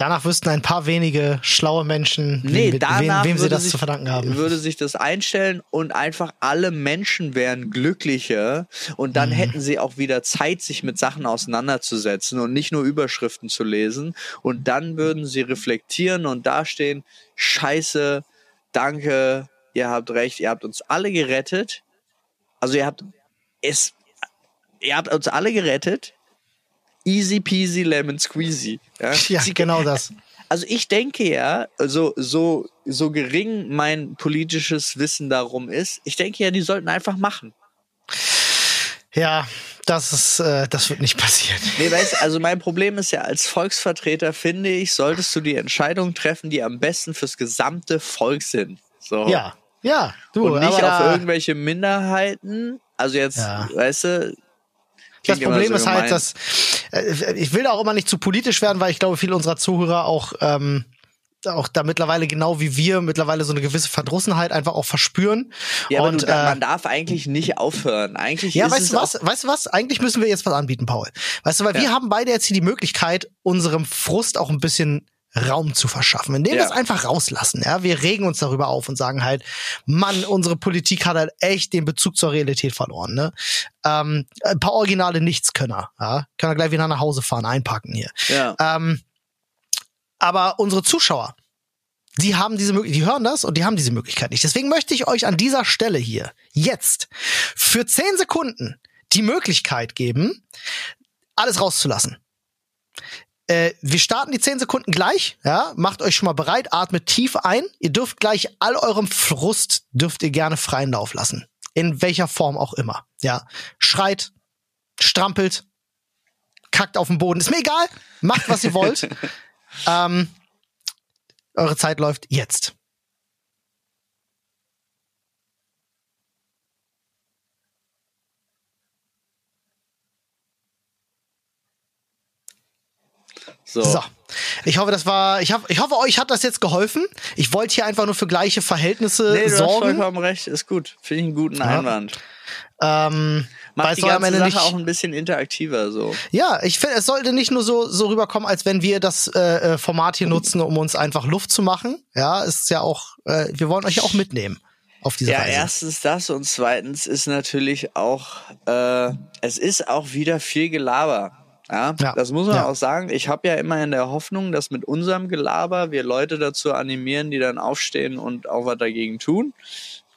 Danach wüssten ein paar wenige schlaue Menschen, nee, mit, wem, wem sie das sich, zu verdanken haben. Würde sich das einstellen und einfach alle Menschen wären glücklicher und dann mhm. hätten sie auch wieder Zeit, sich mit Sachen auseinanderzusetzen und nicht nur Überschriften zu lesen. Und dann würden sie reflektieren und dastehen, scheiße, danke, ihr habt recht, ihr habt uns alle gerettet also ihr habt es, ihr habt uns alle gerettet. Easy peasy lemon squeezy. Ja, <laughs> ja genau das. <laughs> Also ich denke ja, so, so, so gering mein politisches Wissen darum ist, ich denke ja, die sollten einfach machen. Ja, das ist, äh, das wird nicht passieren. Nee, weißt, also mein Problem ist ja, als Volksvertreter finde ich, solltest du die Entscheidungen treffen, die am besten fürs gesamte Volk sind. So. Ja. Ja, du. Und nicht auf irgendwelche Minderheiten. Also jetzt, ja. weißt du. Das Problem so ist halt, dass äh, ich will da auch immer nicht zu politisch werden, weil ich glaube, viele unserer Zuhörer auch ähm, auch da mittlerweile genau wie wir mittlerweile so eine gewisse Verdrussenheit einfach auch verspüren. Ja, und, aber du, äh, man darf eigentlich nicht aufhören. Eigentlich ja, weißt du was? Weißt du was? Eigentlich müssen wir jetzt was anbieten, Paul. Weißt du, weil ja. wir haben beide jetzt hier die Möglichkeit, unserem Frust auch ein bisschen Raum zu verschaffen, indem wir es einfach rauslassen. Ja, wir regen uns darüber auf und sagen halt, Mann, unsere Politik hat halt echt den Bezug zur Realität verloren. Ne? Ähm, ein paar originale Nichtskönner. Ja, können wir gleich wieder nach Hause fahren, einpacken hier. Ja. Ähm, aber unsere Zuschauer, die haben diese Möglichkeit, die hören das und die haben diese Möglichkeit nicht. Deswegen möchte ich euch an dieser Stelle hier jetzt für zehn Sekunden die Möglichkeit geben, alles rauszulassen. Äh, wir starten die 10 Sekunden gleich. Ja, macht euch schon mal bereit, atmet tief ein. Ihr dürft gleich all eurem Frust dürft ihr gerne freien Lauf lassen. In welcher Form auch immer. Ja, schreit, strampelt, kackt auf den Boden. Ist mir egal. Macht, was ihr wollt. <laughs> ähm, eure Zeit läuft jetzt. So. so. Ich hoffe, das war. Ich, hab, ich hoffe, euch hat das jetzt geholfen. Ich wollte hier einfach nur für gleiche Verhältnisse nee, du sorgen. Hast vollkommen recht, ist gut. Finde ich einen guten Einwand. Ähm, Macht die ganze Sache nicht, auch ein bisschen interaktiver so. Ja, ich finde, es sollte nicht nur so so rüberkommen, als wenn wir das äh, äh, Format hier nutzen, um uns einfach Luft zu machen. Ja, ist ja auch. Äh, wir wollen euch ja auch mitnehmen auf diese ja, Reise. Ja, erstens das und zweitens ist natürlich auch. Äh, es ist auch wieder viel Gelaber. Ja, ja. das muss man ja. auch sagen. Ich habe ja immer in der Hoffnung, dass mit unserem Gelaber wir Leute dazu animieren, die dann aufstehen und auch was dagegen tun.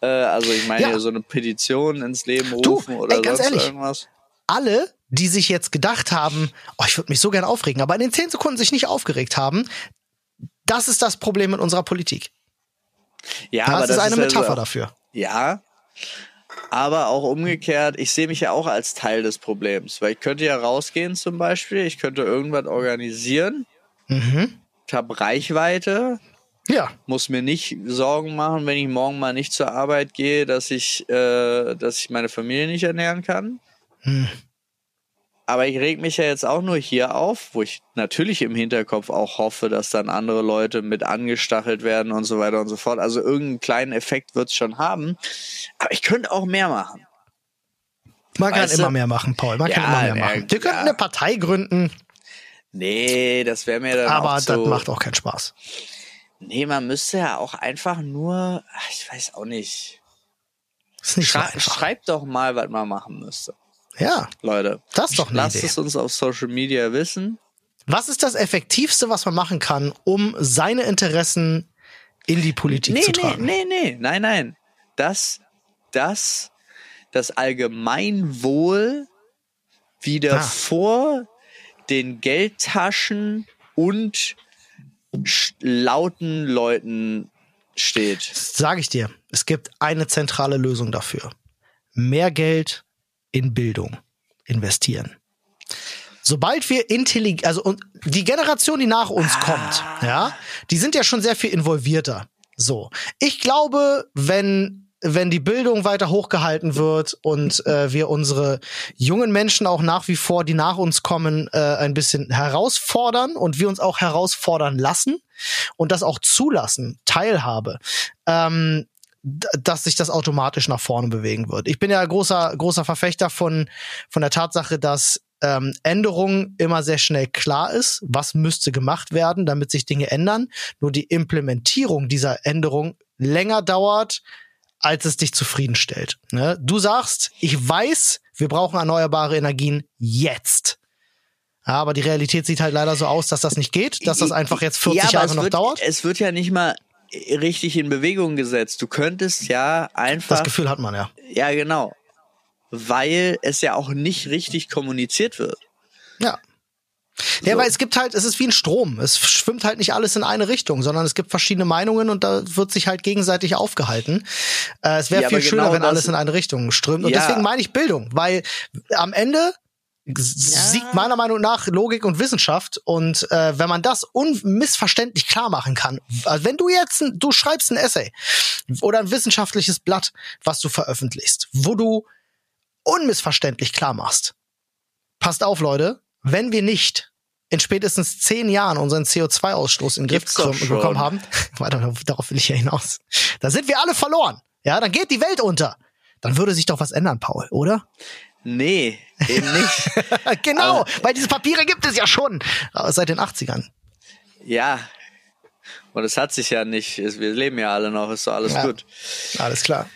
Äh, also ich meine Ja. so eine Petition ins Leben Du, rufen oder ey, ganz sonst ehrlich. irgendwas. alle, die sich jetzt gedacht haben, oh, ich würde mich so gern aufregen, aber in den zehn Sekunden sich nicht aufgeregt haben, das ist das Problem mit unserer Politik. Ja, Das, aber ist das eine ist Metapher so, dafür. Ja, aber auch umgekehrt, ich sehe mich ja auch als Teil des Problems, weil ich könnte ja rausgehen zum Beispiel, ich könnte irgendwas organisieren, Mhm. ich habe Reichweite, Ja, muss mir nicht Sorgen machen, wenn ich morgen mal nicht zur Arbeit gehe, dass ich, äh, dass ich meine Familie nicht ernähren kann. Hm. Aber ich reg mich ja jetzt auch nur hier auf, wo ich natürlich im Hinterkopf auch hoffe, dass dann andere Leute mit angestachelt werden und so weiter und so fort. Also irgendeinen kleinen Effekt wird's schon haben. Aber ich könnte auch mehr machen. man kann Weißt du? immer mehr machen, Paul. Man kann Ja, immer mehr machen. Wir könnten ja. eine Partei gründen, Nee, das wäre mir dann aber auch das zu... macht auch keinen Spaß. Nee, man müsste ja auch einfach nur... Ich weiß auch nicht. Ist nicht so Schrei einfach. schreibt doch mal, was man machen müsste. Ja, Leute. Das ist doch eine Lasst Idee. es uns auf Social Media wissen. was ist das Effektivste, was man machen kann, um seine Interessen in die Politik Nee, zu nee, tragen? nee, nee, nein, nein. Das, das, das Allgemeinwohl wieder Ah. vor den Geldtaschen und lauten Leuten steht. Sage ich dir, es gibt eine zentrale Lösung dafür. Mehr Geld in Bildung investieren. Sobald wir intelligent, also und die Generation, die nach uns kommt, ja, die sind ja schon sehr viel involvierter. So, ich glaube, wenn wenn die Bildung weiter hochgehalten wird und äh, wir unsere jungen Menschen auch nach wie vor, die nach uns kommen, äh, ein bisschen herausfordern und wir uns auch herausfordern lassen und das auch zulassen, Teilhabe, ähm, dass sich das automatisch nach vorne bewegen wird. Ich bin ja großer großer Verfechter von von der Tatsache, dass ähm, Änderung immer sehr schnell klar ist, was müsste gemacht werden, damit sich Dinge ändern. Nur die Implementierung dieser Änderung länger dauert, als es dich zufriedenstellt. Ne? Du sagst, ich weiß, wir brauchen erneuerbare Energien jetzt. Ja, aber die Realität sieht halt leider so aus, dass das nicht geht, dass das einfach jetzt 40 ja, Jahre noch wird, dauert. Es wird ja nicht mal richtig in Bewegung gesetzt. Du könntest ja einfach. Das Gefühl hat man ja. Ja, genau. Weil es ja auch nicht richtig kommuniziert wird. Ja. Ja, So. weil es gibt halt, es ist wie ein Strom. Es schwimmt halt nicht alles in eine Richtung, sondern es gibt verschiedene Meinungen und da wird sich halt gegenseitig aufgehalten. Äh, es wäre Ja, viel schöner, genau wenn alles in eine Richtung strömt. Und Ja. deswegen meine ich Bildung, weil am Ende siegt meiner Meinung nach Logik und Wissenschaft und äh, wenn man das unmissverständlich klar machen kann, also wenn du jetzt, ein, du schreibst ein Essay oder ein wissenschaftliches Blatt, was du veröffentlichst, wo du unmissverständlich klar machst, passt auf, Leute, wenn wir nicht in spätestens zehn Jahren unseren CO2-Ausstoß in den Griff bekommen haben, <laughs> warte, darauf will ich ja hinaus, da sind wir alle verloren. Ja, dann geht die Welt unter. Dann würde sich doch was ändern, Paul, oder? Nee, eben nicht. <laughs> genau, Aber- weil diese Papiere gibt es ja schon äh, seit den 80ern. ja. Und es hat sich ja nicht, wir leben ja alle noch, ist doch alles Ja. gut. Alles klar.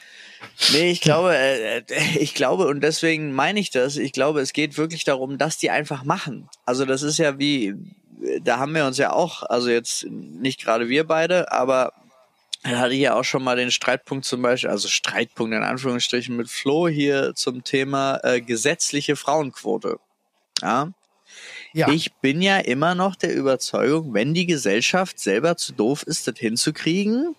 Nee, ich glaube, äh, äh, ich glaube, und deswegen meine ich das, ich glaube, es geht wirklich darum, dass die einfach machen. Also das ist ja wie, da haben wir uns ja auch, also jetzt nicht gerade wir beide, aber er hatte ja auch schon mal den Streitpunkt zum Beispiel, also Streitpunkt in Anführungsstrichen mit Flo hier zum Thema äh, gesetzliche Frauenquote. Ja, Ja. ich bin ja immer noch der Überzeugung, wenn die Gesellschaft selber zu doof ist, das hinzukriegen,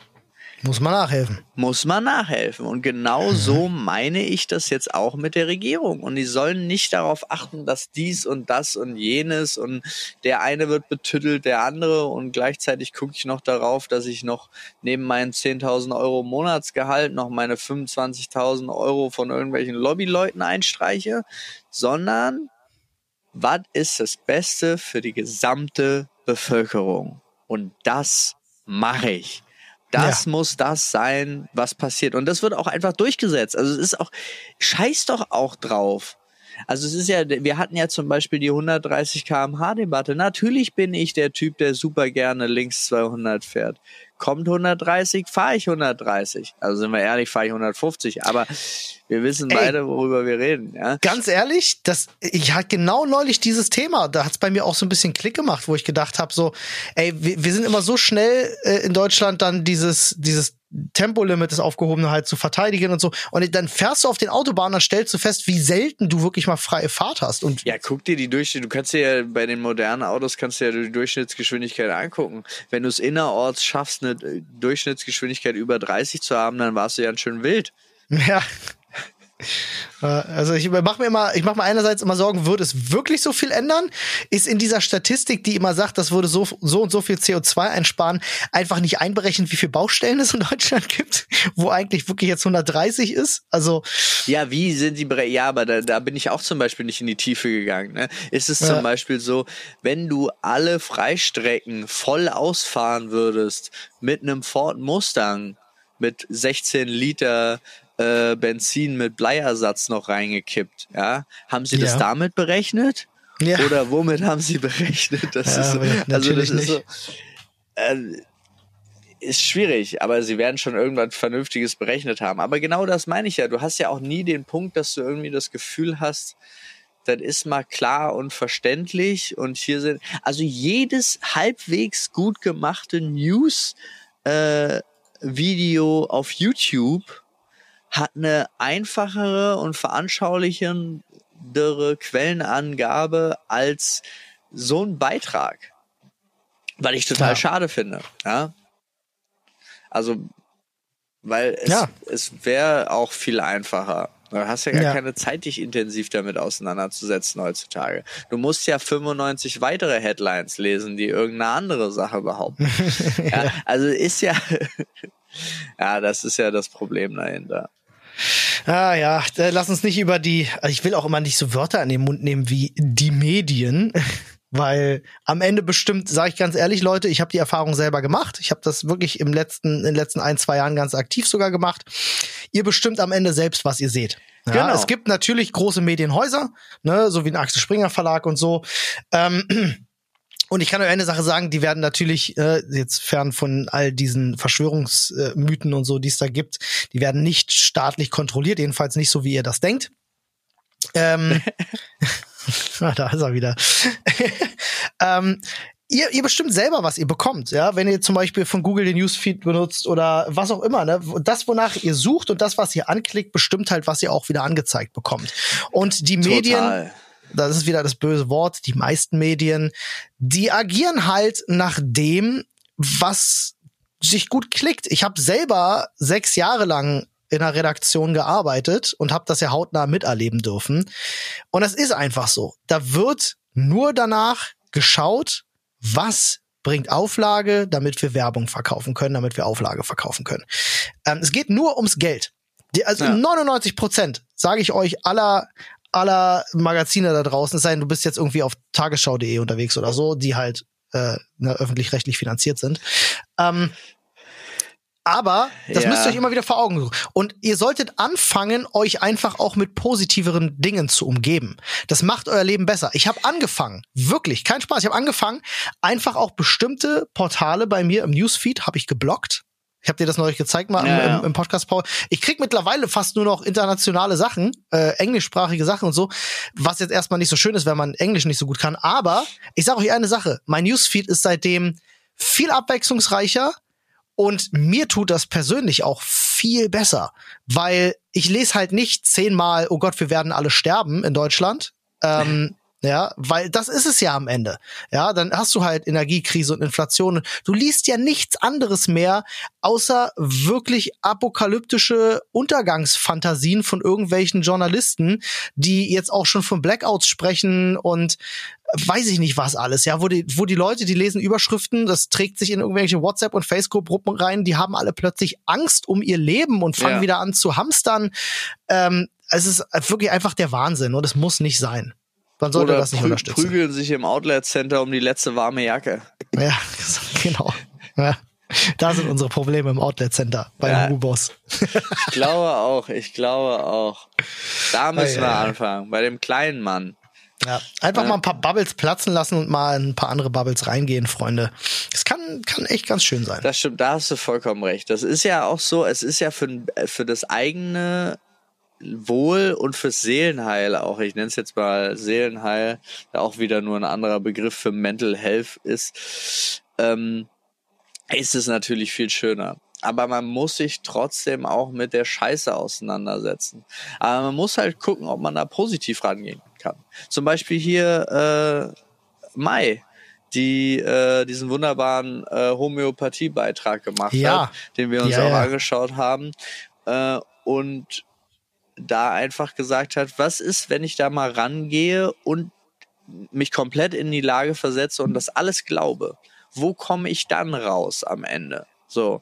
Muss man nachhelfen. muss man nachhelfen. Und genau so meine ich das jetzt auch mit der Regierung. Und die sollen nicht darauf achten, dass dies und das und jenes und der eine wird betüttelt, der andere und gleichzeitig gucke ich noch darauf, dass ich noch neben meinen 10.000 Euro Monatsgehalt noch meine 25.000 Euro von irgendwelchen Lobbyleuten einstreiche, sondern was ist das Beste für die gesamte Bevölkerung? Und das mache ich. Das muss das sein, was passiert. Und das wird auch einfach durchgesetzt. Also es ist auch, scheiß doch auch drauf. Also es ist ja, wir hatten ja zum Beispiel die 130 kmh Debatte. Natürlich bin ich der Typ, der super gerne links 200 fährt. Kommt 130, fahre ich 130. Also sind wir ehrlich, fahre ich 150. Aber wir wissen Ey, beide, worüber wir reden. Ja? Ganz ehrlich, das, ich hatte genau neulich dieses Thema. Da hat es bei mir auch so ein bisschen Klick gemacht, wo ich gedacht habe, so, ey, wir, wir, sind immer so schnell äh, in Deutschland dann dieses, dieses Tempolimit, das aufgehobene halt zu verteidigen und so. Und dann fährst du auf den Autobahnen, dann stellst du fest, wie selten du wirklich mal freie Fahrt hast. Und ja, guck dir die Durchschnitt, du kannst dir ja bei den modernen Autos kannst du ja die Durchschnittsgeschwindigkeit angucken. Wenn du es innerorts schaffst, eine Durchschnittsgeschwindigkeit über 30 zu haben, dann warst du ja schön wild. Ja, also ich mache mir immer, ich mache mir einerseits immer Sorgen, würde es wirklich so viel ändern? Ist in dieser Statistik, die immer sagt, das würde so, so und so viel CO2 einsparen, einfach nicht einberechnet, wie viele Baustellen es in Deutschland gibt, wo eigentlich wirklich jetzt 130 ist? Also ja, wie sind die? Ja, aber da, da bin ich auch zum Beispiel nicht in die Tiefe gegangen. Ne? Ist es ja. zum Beispiel so, wenn du alle Freistrecken voll ausfahren würdest mit einem Ford Mustang mit 16 Liter äh, Benzin mit Bleiersatz noch reingekippt. Ja, haben Sie das damit berechnet? Ja. Oder womit haben Sie <laughs> berechnet? Das ja, ist so, also das ist so, äh, ist schwierig, aber sie werden schon irgendwas Vernünftiges berechnet haben. Aber genau das meine ich ja. Du hast ja auch nie den Punkt, dass du irgendwie das Gefühl hast, das ist mal klar und verständlich. Und hier sind, also jedes halbwegs gut gemachte News-Video äh, auf YouTube hat eine einfachere und veranschaulichendere Quellenangabe als so ein Beitrag. Weil ich total ja. schade finde. Ja? Also, weil es, ja. es wäre auch viel einfacher. Du hast ja gar ja. keine Zeit, dich intensiv damit auseinanderzusetzen heutzutage. Du musst ja 95 weitere Headlines lesen, die irgendeine andere Sache behaupten. <laughs> ja, also ist ja, <laughs> ja, das ist ja das Problem dahinter. Ah ja, lass uns nicht über die, also ich will auch immer nicht so Wörter an den Mund nehmen wie die Medien, <laughs> weil am Ende bestimmt, sage ich ganz ehrlich, Leute, ich habe die Erfahrung selber gemacht. Ich habe das wirklich im letzten, in den letzten ein, zwei Jahren ganz aktiv sogar gemacht. Ihr bestimmt am Ende selbst, was ihr seht. Ja, genau. Es gibt natürlich große Medienhäuser, ne, so wie ein Axel Springer Verlag und so. Ähm, <clears throat> und ich kann euch eine Sache sagen, die werden natürlich, äh, jetzt fern von all diesen Verschwörungsmythen und so, die es da gibt, die werden nicht staatlich kontrolliert, jedenfalls nicht so, wie ihr das denkt. Ähm, <laughs> <laughs> ah, da ist er wieder. <laughs> ähm, ihr, ihr bestimmt selber, was ihr bekommt, ja, wenn ihr zum Beispiel von Google den Newsfeed benutzt oder was auch immer, ne, das, wonach ihr sucht und das, was ihr anklickt, bestimmt halt, was ihr auch wieder angezeigt bekommt. Und die Total. Medien, das ist wieder das böse Wort, die meisten Medien, die agieren halt nach dem, was sich gut klickt. Ich habe selber sechs Jahre lang in einer Redaktion gearbeitet und habe das ja hautnah miterleben dürfen. Und es ist einfach so. Da wird nur danach geschaut, was bringt Auflage, damit wir Werbung verkaufen können, damit wir Auflage verkaufen können. Ähm, es geht nur ums Geld. Die, also ja. 99 Prozent, sage ich euch, aller aller Magazine da draußen, es sei denn, du bist jetzt irgendwie auf tagesschau.de unterwegs oder so, die halt äh, ne, öffentlich-rechtlich finanziert sind. Ähm, aber das ja. müsst ihr euch immer wieder vor Augen suchen. Und ihr solltet anfangen, euch einfach auch mit positiveren Dingen zu umgeben. Das macht euer Leben besser. Ich habe angefangen, wirklich, kein Spaß, ich habe angefangen, einfach auch bestimmte Portale bei mir im Newsfeed habe ich geblockt ich habe dir das neulich gezeigt mal ja, im, im, Podcast Paul. Ich krieg mittlerweile fast nur noch internationale Sachen, äh, englischsprachige Sachen und so, was jetzt erstmal nicht so schön ist, wenn man Englisch nicht so gut kann. Aber ich sage euch eine Sache: Mein Newsfeed ist seitdem viel abwechslungsreicher und mir tut das persönlich auch viel besser, weil ich lese halt nicht zehnmal, oh Gott, wir werden alle sterben in Deutschland. Ähm, Ja, weil das ist es ja am Ende. Ja, dann hast du halt Energiekrise und Inflation. Du liest ja nichts anderes mehr, außer wirklich apokalyptische Untergangsfantasien von irgendwelchen Journalisten, die jetzt auch schon von Blackouts sprechen und weiß ich nicht was alles, ja, wo die, wo die Leute, die lesen Überschriften, das trägt sich in irgendwelche WhatsApp- und Facebook-Gruppen rein, die haben alle plötzlich Angst um ihr Leben und fangen ja. wieder an zu hamstern. Ähm, es ist wirklich einfach der Wahnsinn und es muss nicht sein. Man sollte Oder das nicht prü unterstützen. prügeln sich im Outlet Center um die letzte warme Jacke. Ja, <laughs> genau. Ja. Da sind unsere Probleme im Outlet Center bei ja, Boss. ich glaube auch, ich glaube auch. Da müssen ja, wir anfangen, bei dem kleinen Mann. Ja, einfach ja. mal ein paar Bubbles platzen lassen und mal ein paar andere Bubbles reingehen, Freunde. Das kann, kann echt ganz schön sein. Das stimmt, da hast du vollkommen recht. Das ist ja auch so, es ist ja für, für das eigene Wohl und fürs Seelenheil auch. Ich nenne es jetzt mal Seelenheil, der auch wieder nur ein anderer Begriff für Mental Health ist. Ähm, ist es natürlich viel schöner. Aber man muss sich trotzdem auch mit der Scheiße auseinandersetzen. Aber man muss halt gucken, ob man da positiv rangehen kann. Zum Beispiel hier äh, Mai, die äh, diesen wunderbaren äh, Homöopathie-Beitrag gemacht ja. hat, den wir uns ja, auch ja. angeschaut haben. Äh, und da einfach gesagt hat, was ist, wenn ich da mal rangehe und mich komplett in die Lage versetze und das alles glaube? Wo komme ich dann raus am Ende? So,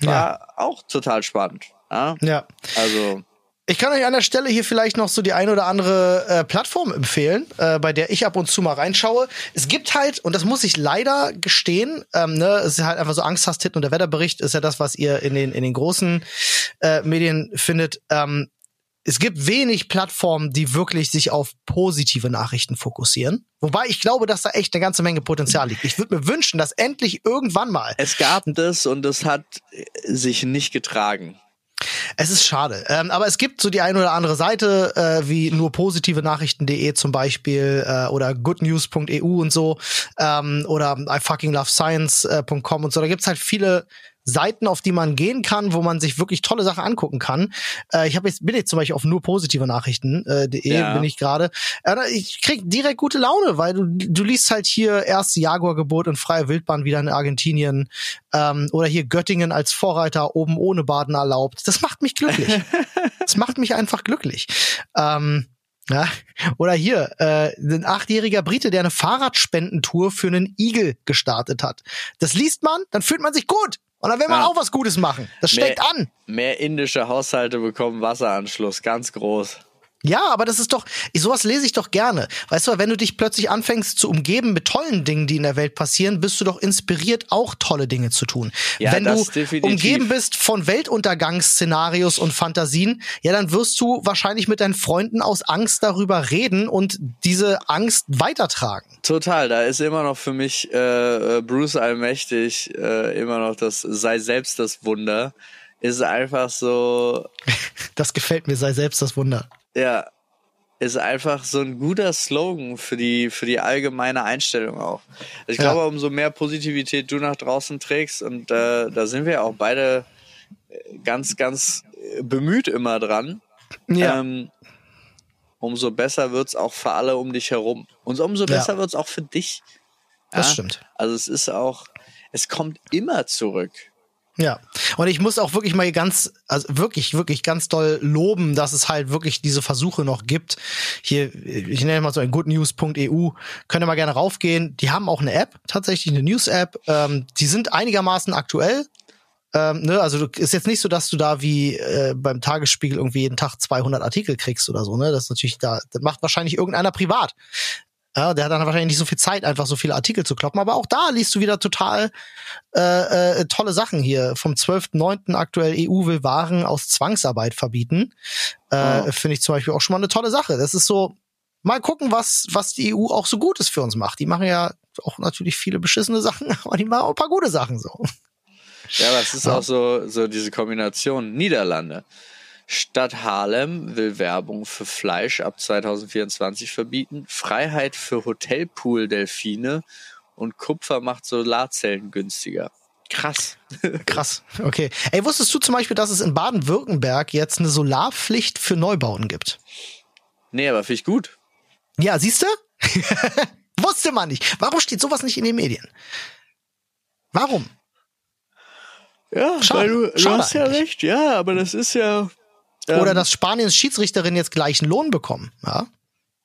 war ja. auch total spannend. Ja. ja. Also. Ich kann euch an der Stelle hier vielleicht noch so die ein oder andere äh, Plattform empfehlen, äh, bei der ich ab und zu mal reinschaue. Es gibt halt, und das muss ich leider gestehen, ähm, ne, es ist halt einfach so Angsthast-Hit und der Wetterbericht ist ja das, was ihr in den, in den großen äh, Medien findet. Ähm, es gibt wenig Plattformen, die wirklich sich auf positive Nachrichten fokussieren. Wobei ich glaube, dass da echt eine ganze Menge Potenzial liegt. Ich würde mir wünschen, dass endlich irgendwann mal. Es gab das und es hat sich nicht getragen. Es ist schade. Ähm, aber es gibt so die eine oder andere Seite, äh, wie nur positive Nachrichten.de zum Beispiel äh, oder goodnews.eu und so ähm, oder I fucking love science.com und so. Da gibt's halt viele Seiten, auf die man gehen kann, wo man sich wirklich tolle Sachen angucken kann. Äh, ich habe jetzt bin jetzt zum Beispiel auf nur positive Nachrichten.de äh, ja. bin ich gerade. Äh, ich krieg direkt gute Laune, weil du du liest halt hier erst Jaguar-Gebot und freie Wildbahn wieder in Argentinien ähm, oder hier Göttingen als Vorreiter oben ohne Baden erlaubt. Das macht mich glücklich. <laughs> das macht mich einfach glücklich. Ähm, ja, oder hier, äh, ein achtjähriger Brite, der eine Fahrradspendentour für einen Igel gestartet hat. Das liest man, dann fühlt man sich gut. Und dann will man ja. auch was Gutes machen. Das steckt mehr, an. Mehr indische Haushalte bekommen Wasseranschluss, ganz groß. Ja, aber das ist doch, sowas lese ich doch gerne. Weißt du, wenn du dich plötzlich anfängst zu umgeben mit tollen Dingen, die in der Welt passieren, bist du doch inspiriert, auch tolle Dinge zu tun. Ja, wenn du definitiv. umgeben bist von Weltuntergangsszenarios und Fantasien, ja, dann wirst du wahrscheinlich mit deinen Freunden aus Angst darüber reden und diese Angst weitertragen. Total, da ist immer noch für mich äh, Bruce Allmächtig äh, immer noch das sei selbst das Wunder. Ist einfach so. <laughs> Das gefällt mir, sei selbst das Wunder. Ja, ist einfach so ein guter Slogan für die, für die allgemeine Einstellung auch. Also ich ja. glaube, umso mehr Positivität du nach draußen trägst, und äh, da sind wir auch beide ganz, ganz bemüht immer dran, ja. ähm, umso besser wird's auch für alle um dich herum. Und umso besser ja. wird's auch für dich. Das stimmt. Also es ist auch, es kommt immer zurück. Ja, und ich muss auch wirklich mal ganz, also wirklich, wirklich ganz doll loben, dass es halt wirklich diese Versuche noch gibt. Hier, ich nenne mal so ein goodnews.eu, könnt ihr mal gerne raufgehen. Die haben auch eine App, tatsächlich eine News-App. Ähm, die sind einigermaßen aktuell. Ähm, ne, also ist jetzt nicht so, dass du da wie äh, beim Tagesspiegel irgendwie jeden Tag 200 Artikel kriegst oder so. Ne, das ist natürlich da, das macht wahrscheinlich irgendeiner privat. Ja, der hat dann wahrscheinlich nicht so viel Zeit, einfach so viele Artikel zu kloppen. Aber auch da liest du wieder total äh, äh, tolle Sachen hier. Vom 12.9. aktuell EU will Waren aus Zwangsarbeit verbieten. Äh, oh. Finde ich zum Beispiel auch schon mal eine tolle Sache. Das ist so, mal gucken, was, was die EU auch so Gutes für uns macht. Die machen ja auch natürlich viele beschissene Sachen, <laughs> aber die machen auch ein paar gute Sachen so. Ja, aber es ist ja. auch so, so diese Kombination Niederlande. Stadt Harlem will Werbung für Fleisch ab 2024 verbieten. Freiheit für Hotelpool-Delfine und Kupfer macht Solarzellen günstiger. Krass. <laughs> Krass. Okay. Ey, wusstest du zum Beispiel, dass es in Baden-Württemberg jetzt eine Solarpflicht für Neubauten gibt? Nee, aber finde ich gut. Ja, siehst du? <laughs> Wusste man nicht. Warum steht sowas nicht in den Medien? Warum? Ja, Schade. weil du, du hast ja recht. Ja, aber das ist ja, oder ähm, dass Spaniens Schiedsrichterinnen jetzt gleichen Lohn bekommen. Ja.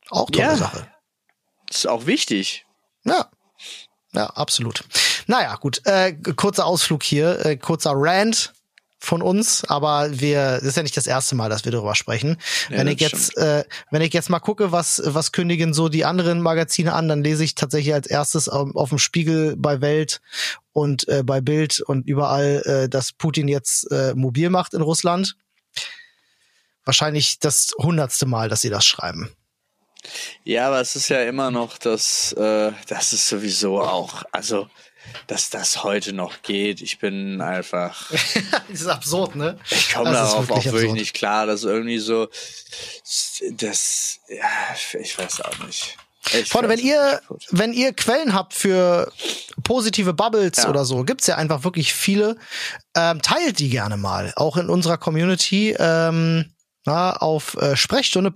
Auch tolle ja, Sache. Ist auch wichtig. Ja. Ja, absolut. Naja, gut. Äh, kurzer Ausflug hier, äh, kurzer Rant von uns, aber wir, das ist ja nicht das erste Mal, dass wir darüber sprechen. Ja, wenn ich jetzt, äh, wenn ich jetzt mal gucke, was, was kündigen so die anderen Magazine an, dann lese ich tatsächlich als erstes auf, auf dem Spiegel bei Welt und äh, bei Bild und überall, äh, dass Putin jetzt äh, mobil macht in Russland wahrscheinlich das hundertste Mal, dass sie das schreiben. Ja, aber es ist ja immer noch das, äh, das ist sowieso auch, also, dass das heute noch geht. Ich bin einfach. <laughs> das ist absurd, ne? Ich komme darauf wirklich auch wirklich nicht klar, dass irgendwie so, das, ja, ich weiß auch nicht. Ich Freunde, wenn ihr, wenn ihr Quellen habt für positive Bubbles ja. oder so, gibt's ja einfach wirklich viele. Ähm, teilt die gerne mal, auch in unserer Community ähm, na, auf äh, Sprechstunde.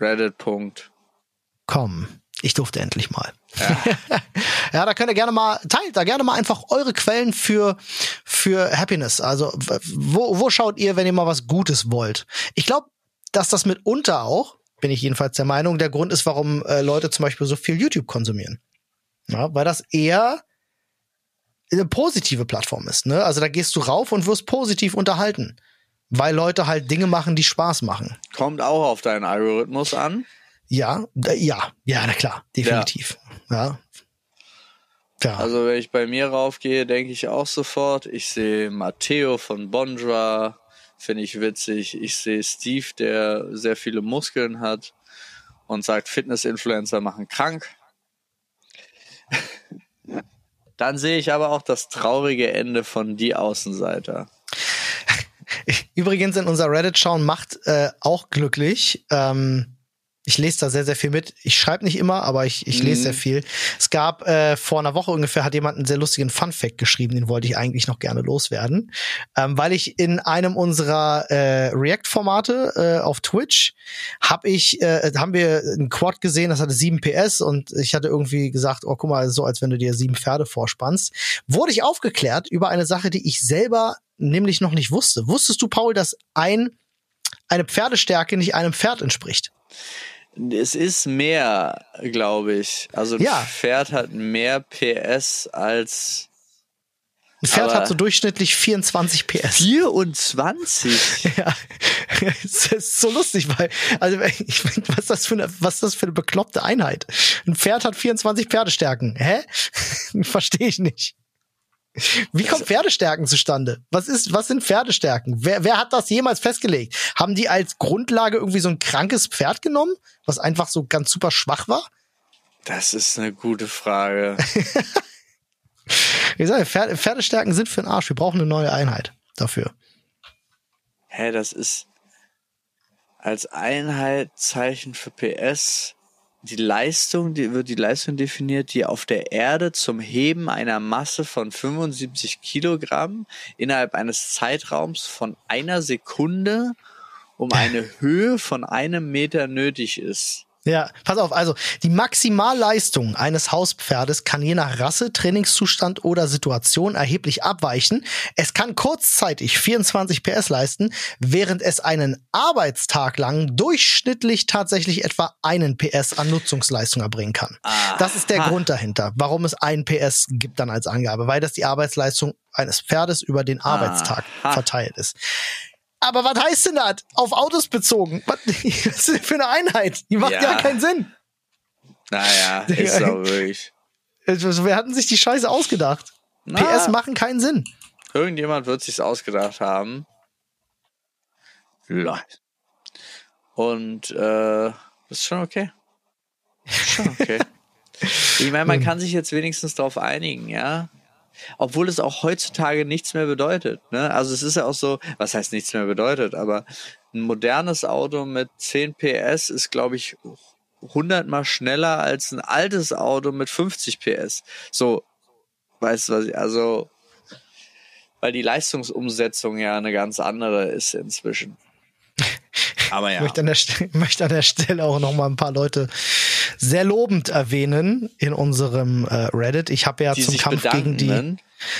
Reddit.com. Ich durfte endlich mal. Ja. <laughs> ja, da könnt ihr gerne mal, teilt da gerne mal einfach eure Quellen für, für Happiness. Also, wo, wo schaut ihr, wenn ihr mal was Gutes wollt? Ich glaube, dass das mitunter auch, bin ich jedenfalls der Meinung, der Grund ist, warum äh, Leute zum Beispiel so viel YouTube konsumieren. Ja, weil das eher eine positive Plattform ist. Ne? Also da gehst du rauf und wirst positiv unterhalten weil Leute halt Dinge machen, die Spaß machen. Kommt auch auf deinen Algorithmus an. Ja, ja, ja, na klar, definitiv. Ja. ja. Also wenn ich bei mir raufgehe, denke ich auch sofort, ich sehe Matteo von Bondra, finde ich witzig. Ich sehe Steve, der sehr viele Muskeln hat und sagt, Fitness-Influencer machen krank. <laughs> Dann sehe ich aber auch das traurige Ende von Die Außenseiter. Übrigens in unser Reddit-Schauen macht äh, auch glücklich. Ähm, ich lese da sehr, sehr viel mit. Ich schreibe nicht immer, aber ich, ich lese mhm. sehr viel. Es gab äh, vor einer Woche ungefähr, hat jemand einen sehr lustigen Fun-Fact geschrieben, den wollte ich eigentlich noch gerne loswerden. Ähm, weil ich in einem unserer äh, React-Formate äh, auf Twitch hab ich, äh, haben wir ein Quad gesehen, das hatte 7 PS und ich hatte irgendwie gesagt, oh guck mal, so als wenn du dir sieben Pferde vorspannst. Wurde ich aufgeklärt über eine Sache, die ich selber nämlich noch nicht wusste. Wusstest du, Paul, dass ein eine Pferdestärke nicht einem Pferd entspricht? Es ist mehr, glaube ich. Also ein ja. Pferd hat mehr PS als. Ein Pferd hat so durchschnittlich 24 PS. 24? <laughs> Ja. Es ist so lustig, weil, also ich meine, was ist das für eine, was ist das für eine bekloppte Einheit? Ein Pferd hat 24 Pferdestärken. Hä? <laughs> Verstehe ich nicht. Wie kommt Pferdestärken zustande? Was ist, was sind Pferdestärken? Wer, wer hat das jemals festgelegt? Haben die als Grundlage irgendwie so ein krankes Pferd genommen, was einfach so ganz super schwach war? Das ist eine gute Frage. <laughs> ich sage, Pferde, Pferdestärken sind für den Arsch. Wir brauchen eine neue Einheit dafür. Hä, das ist als Einheitszeichen für PS die Leistung, die wird die Leistung definiert, die auf der Erde zum Heben einer Masse von 75 Kilogramm innerhalb eines Zeitraums von einer Sekunde um eine <laughs> Höhe von einem Meter nötig ist. Ja, pass auf, also die Maximalleistung eines Hauspferdes kann je nach Rasse, Trainingszustand oder Situation erheblich abweichen. Es kann kurzzeitig 24 PS leisten, während es einen Arbeitstag lang durchschnittlich tatsächlich etwa einen PS an Nutzungsleistung erbringen kann. Aha. Das ist der Grund dahinter, warum es einen PS gibt dann als Angabe, weil das die Arbeitsleistung eines Pferdes über den Arbeitstag Aha. verteilt ist. Aber was heißt denn das? Auf Autos bezogen? Was, <laughs> ist denn für eine Einheit? Die macht ja, ja keinen Sinn. Naja, <laughs> ist doch wirklich. Also, wir hatten sich die Scheiße ausgedacht. Na, PS machen keinen Sinn. Irgendjemand wird sich's ausgedacht haben. Und äh, ist schon okay. Schon okay. <laughs> ich meine, man kann sich jetzt wenigstens darauf einigen, ja obwohl es auch heutzutage nichts mehr bedeutet. Ne? Also es ist ja auch so, was heißt nichts mehr bedeutet, aber ein modernes Auto mit 10 PS ist, glaube ich, 100 mal schneller als ein altes Auto mit 50 PS. So, weißt du was ich, also, weil die Leistungsumsetzung ja eine ganz andere ist inzwischen. Aber ja. Ich möchte an der, <laughs> möchte an der Stelle auch noch mal ein paar Leute sehr lobend erwähnen in unserem äh, Reddit. Ich habe ja die zum Kampf bedanken, gegen die. Ne?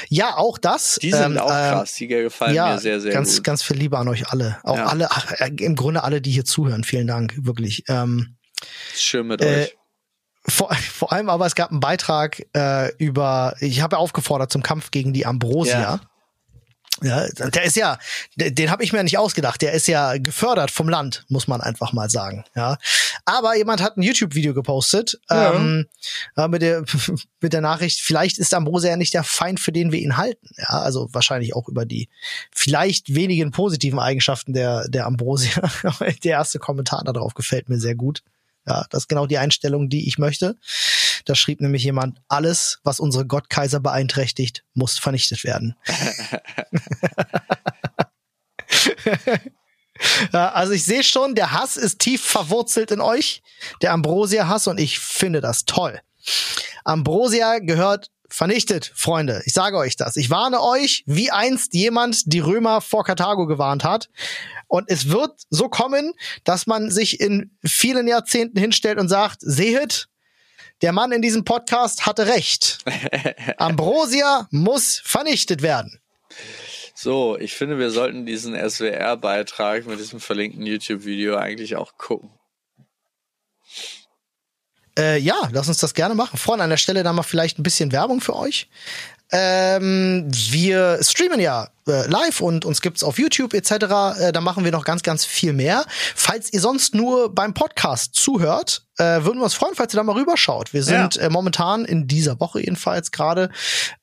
Ja, auch das. Die sind ähm, auch ähm, krass, die gefallen ja, mir sehr, sehr ganz, gut. Ganz viel Liebe an euch alle. Auch ja. alle, ach, äh, im Grunde alle, die hier zuhören. Vielen Dank, wirklich. Ähm, Schön mit äh, euch. Vor, vor allem aber, es gab einen Beitrag äh, über, ich habe ja aufgefordert zum Kampf gegen die Ambrosia. Ja. Ja, der ist ja, den habe ich mir nicht ausgedacht. Der ist ja gefördert vom Land, muss man einfach mal sagen. Ja, aber jemand hat ein YouTube-Video gepostet ja. ähm, mit der <laughs> mit der Nachricht: Vielleicht ist Ambrose ja nicht der Feind, für den wir ihn halten. Ja, also wahrscheinlich auch über die vielleicht wenigen positiven Eigenschaften der der Ambrosia. <laughs> der erste Kommentar darauf gefällt mir sehr gut. Ja, das ist genau die Einstellung, die ich möchte. Da schrieb nämlich jemand, alles, was unsere Gottkaiser beeinträchtigt, muss vernichtet werden. <laughs> also ich sehe schon, der Hass ist tief verwurzelt in euch, der Ambrosia-Hass, und ich finde das toll. Ambrosia gehört vernichtet, Freunde. Ich sage euch das. Ich warne euch, wie einst jemand die Römer vor Karthago gewarnt hat. Und es wird so kommen, dass man sich in vielen Jahrzehnten hinstellt und sagt, sehet, der Mann in diesem Podcast hatte recht. <laughs> Ambrosia muss vernichtet werden. So, ich finde, wir sollten diesen SWR-Beitrag mit diesem verlinkten YouTube-Video eigentlich auch gucken. Äh, ja, lass uns das gerne machen. Freunde, an der Stelle da mal vielleicht ein bisschen Werbung für euch. Ähm, wir streamen ja äh, live und uns gibt's auf YouTube etc. Äh, da machen wir noch ganz, ganz viel mehr. Falls ihr sonst nur beim Podcast zuhört, äh, würden wir uns freuen, falls ihr da mal rüberschaut. Wir sind ja. äh, momentan in dieser Woche jedenfalls gerade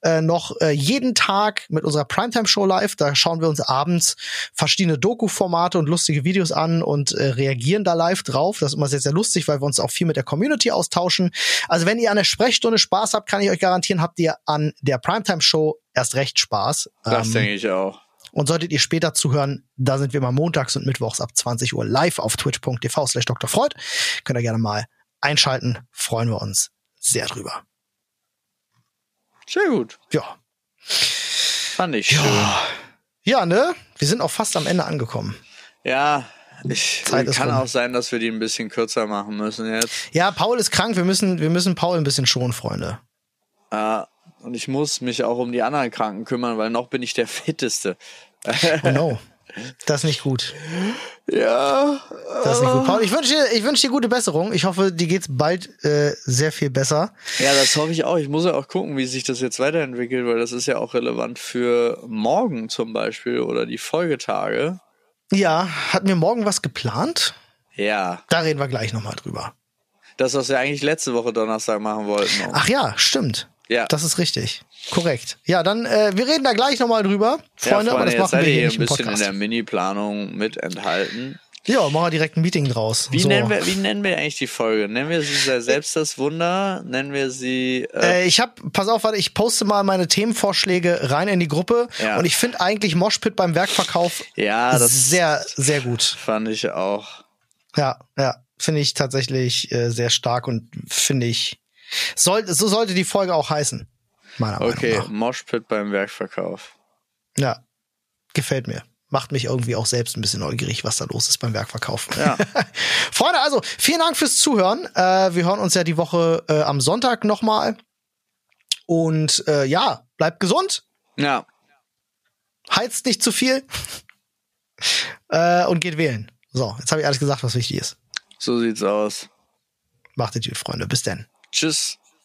äh, noch äh, jeden Tag mit unserer Primetime-Show live. Da schauen wir uns abends verschiedene Doku-Formate und lustige Videos an und äh, reagieren da live drauf. Das ist immer sehr, sehr lustig, weil wir uns auch viel mit der Community austauschen. Also wenn ihr an der Sprechstunde Spaß habt, kann ich euch garantieren, habt ihr an der Primetime-Show erst recht Spaß. Das ähm, denke ich auch. Und solltet ihr später zuhören, da sind wir immer montags und mittwochs ab 20 Uhr live auf twitch.tv slash Dr. Freud. Könnt ihr gerne mal einschalten. Freuen wir uns sehr drüber. Sehr gut. Ja. Fand ich ja. schön. Ja, ne? Wir sind auch fast am Ende angekommen. Ja, ich, kann auch sein, dass wir die ein bisschen kürzer machen müssen jetzt. Ja, Paul ist krank. Wir müssen, wir müssen Paul ein bisschen schonen, Freunde. Ja, und ich muss mich auch um die anderen Kranken kümmern, weil noch bin ich der <laughs> Fitteste. Oh no. Das ist nicht gut. Ja. Das ist nicht gut. Paul, ich wünsche dir, ich wünsche dir gute Besserung. Ich hoffe, dir geht's bald äh, sehr viel besser. Ja, das hoffe ich auch. Ich muss ja auch gucken, wie sich das jetzt weiterentwickelt, weil das ist ja auch relevant für morgen zum Beispiel oder die Folgetage. Ja, hatten wir morgen was geplant? Ja. Da reden wir gleich nochmal drüber. Das, was wir eigentlich letzte Woche Donnerstag machen wollten. Ach ja, stimmt. Ja. Das ist richtig. Korrekt. Ja, dann, äh, wir reden da gleich nochmal drüber, Freunde, ja, aber das machen wir hier nicht ein bisschen in der Mini-Planung mit enthalten. Ja, machen wir direkt ein Meeting draus. Wie, so. nennen wir, wie nennen wir eigentlich die Folge? Nennen wir sie selbst das Wunder? Nennen wir sie. Äh, äh ich hab, pass auf, warte, ich poste mal meine Themenvorschläge rein in die Gruppe ja. und ich finde eigentlich Moshpit beim Werkverkauf ja, das sehr, sehr gut. Fand ich auch. Ja, ja, finde ich tatsächlich äh, sehr stark und finde ich soll, so sollte die Folge auch heißen. Meiner okay, Meinung nach. Moshpit beim Werkverkauf. Ja, gefällt mir. Macht mich irgendwie auch selbst ein bisschen neugierig, was da los ist beim Werkverkauf. Ja. <laughs> Freunde, also vielen Dank fürs Zuhören. Äh, wir hören uns ja die Woche äh, am Sonntag nochmal. Und äh, ja, bleibt gesund. Ja. Heizt nicht zu viel. <laughs> äh, und geht wählen. So, jetzt habe ich alles gesagt, was wichtig ist. So sieht's aus. Macht es gut, Freunde. Bis denn. Tschüss.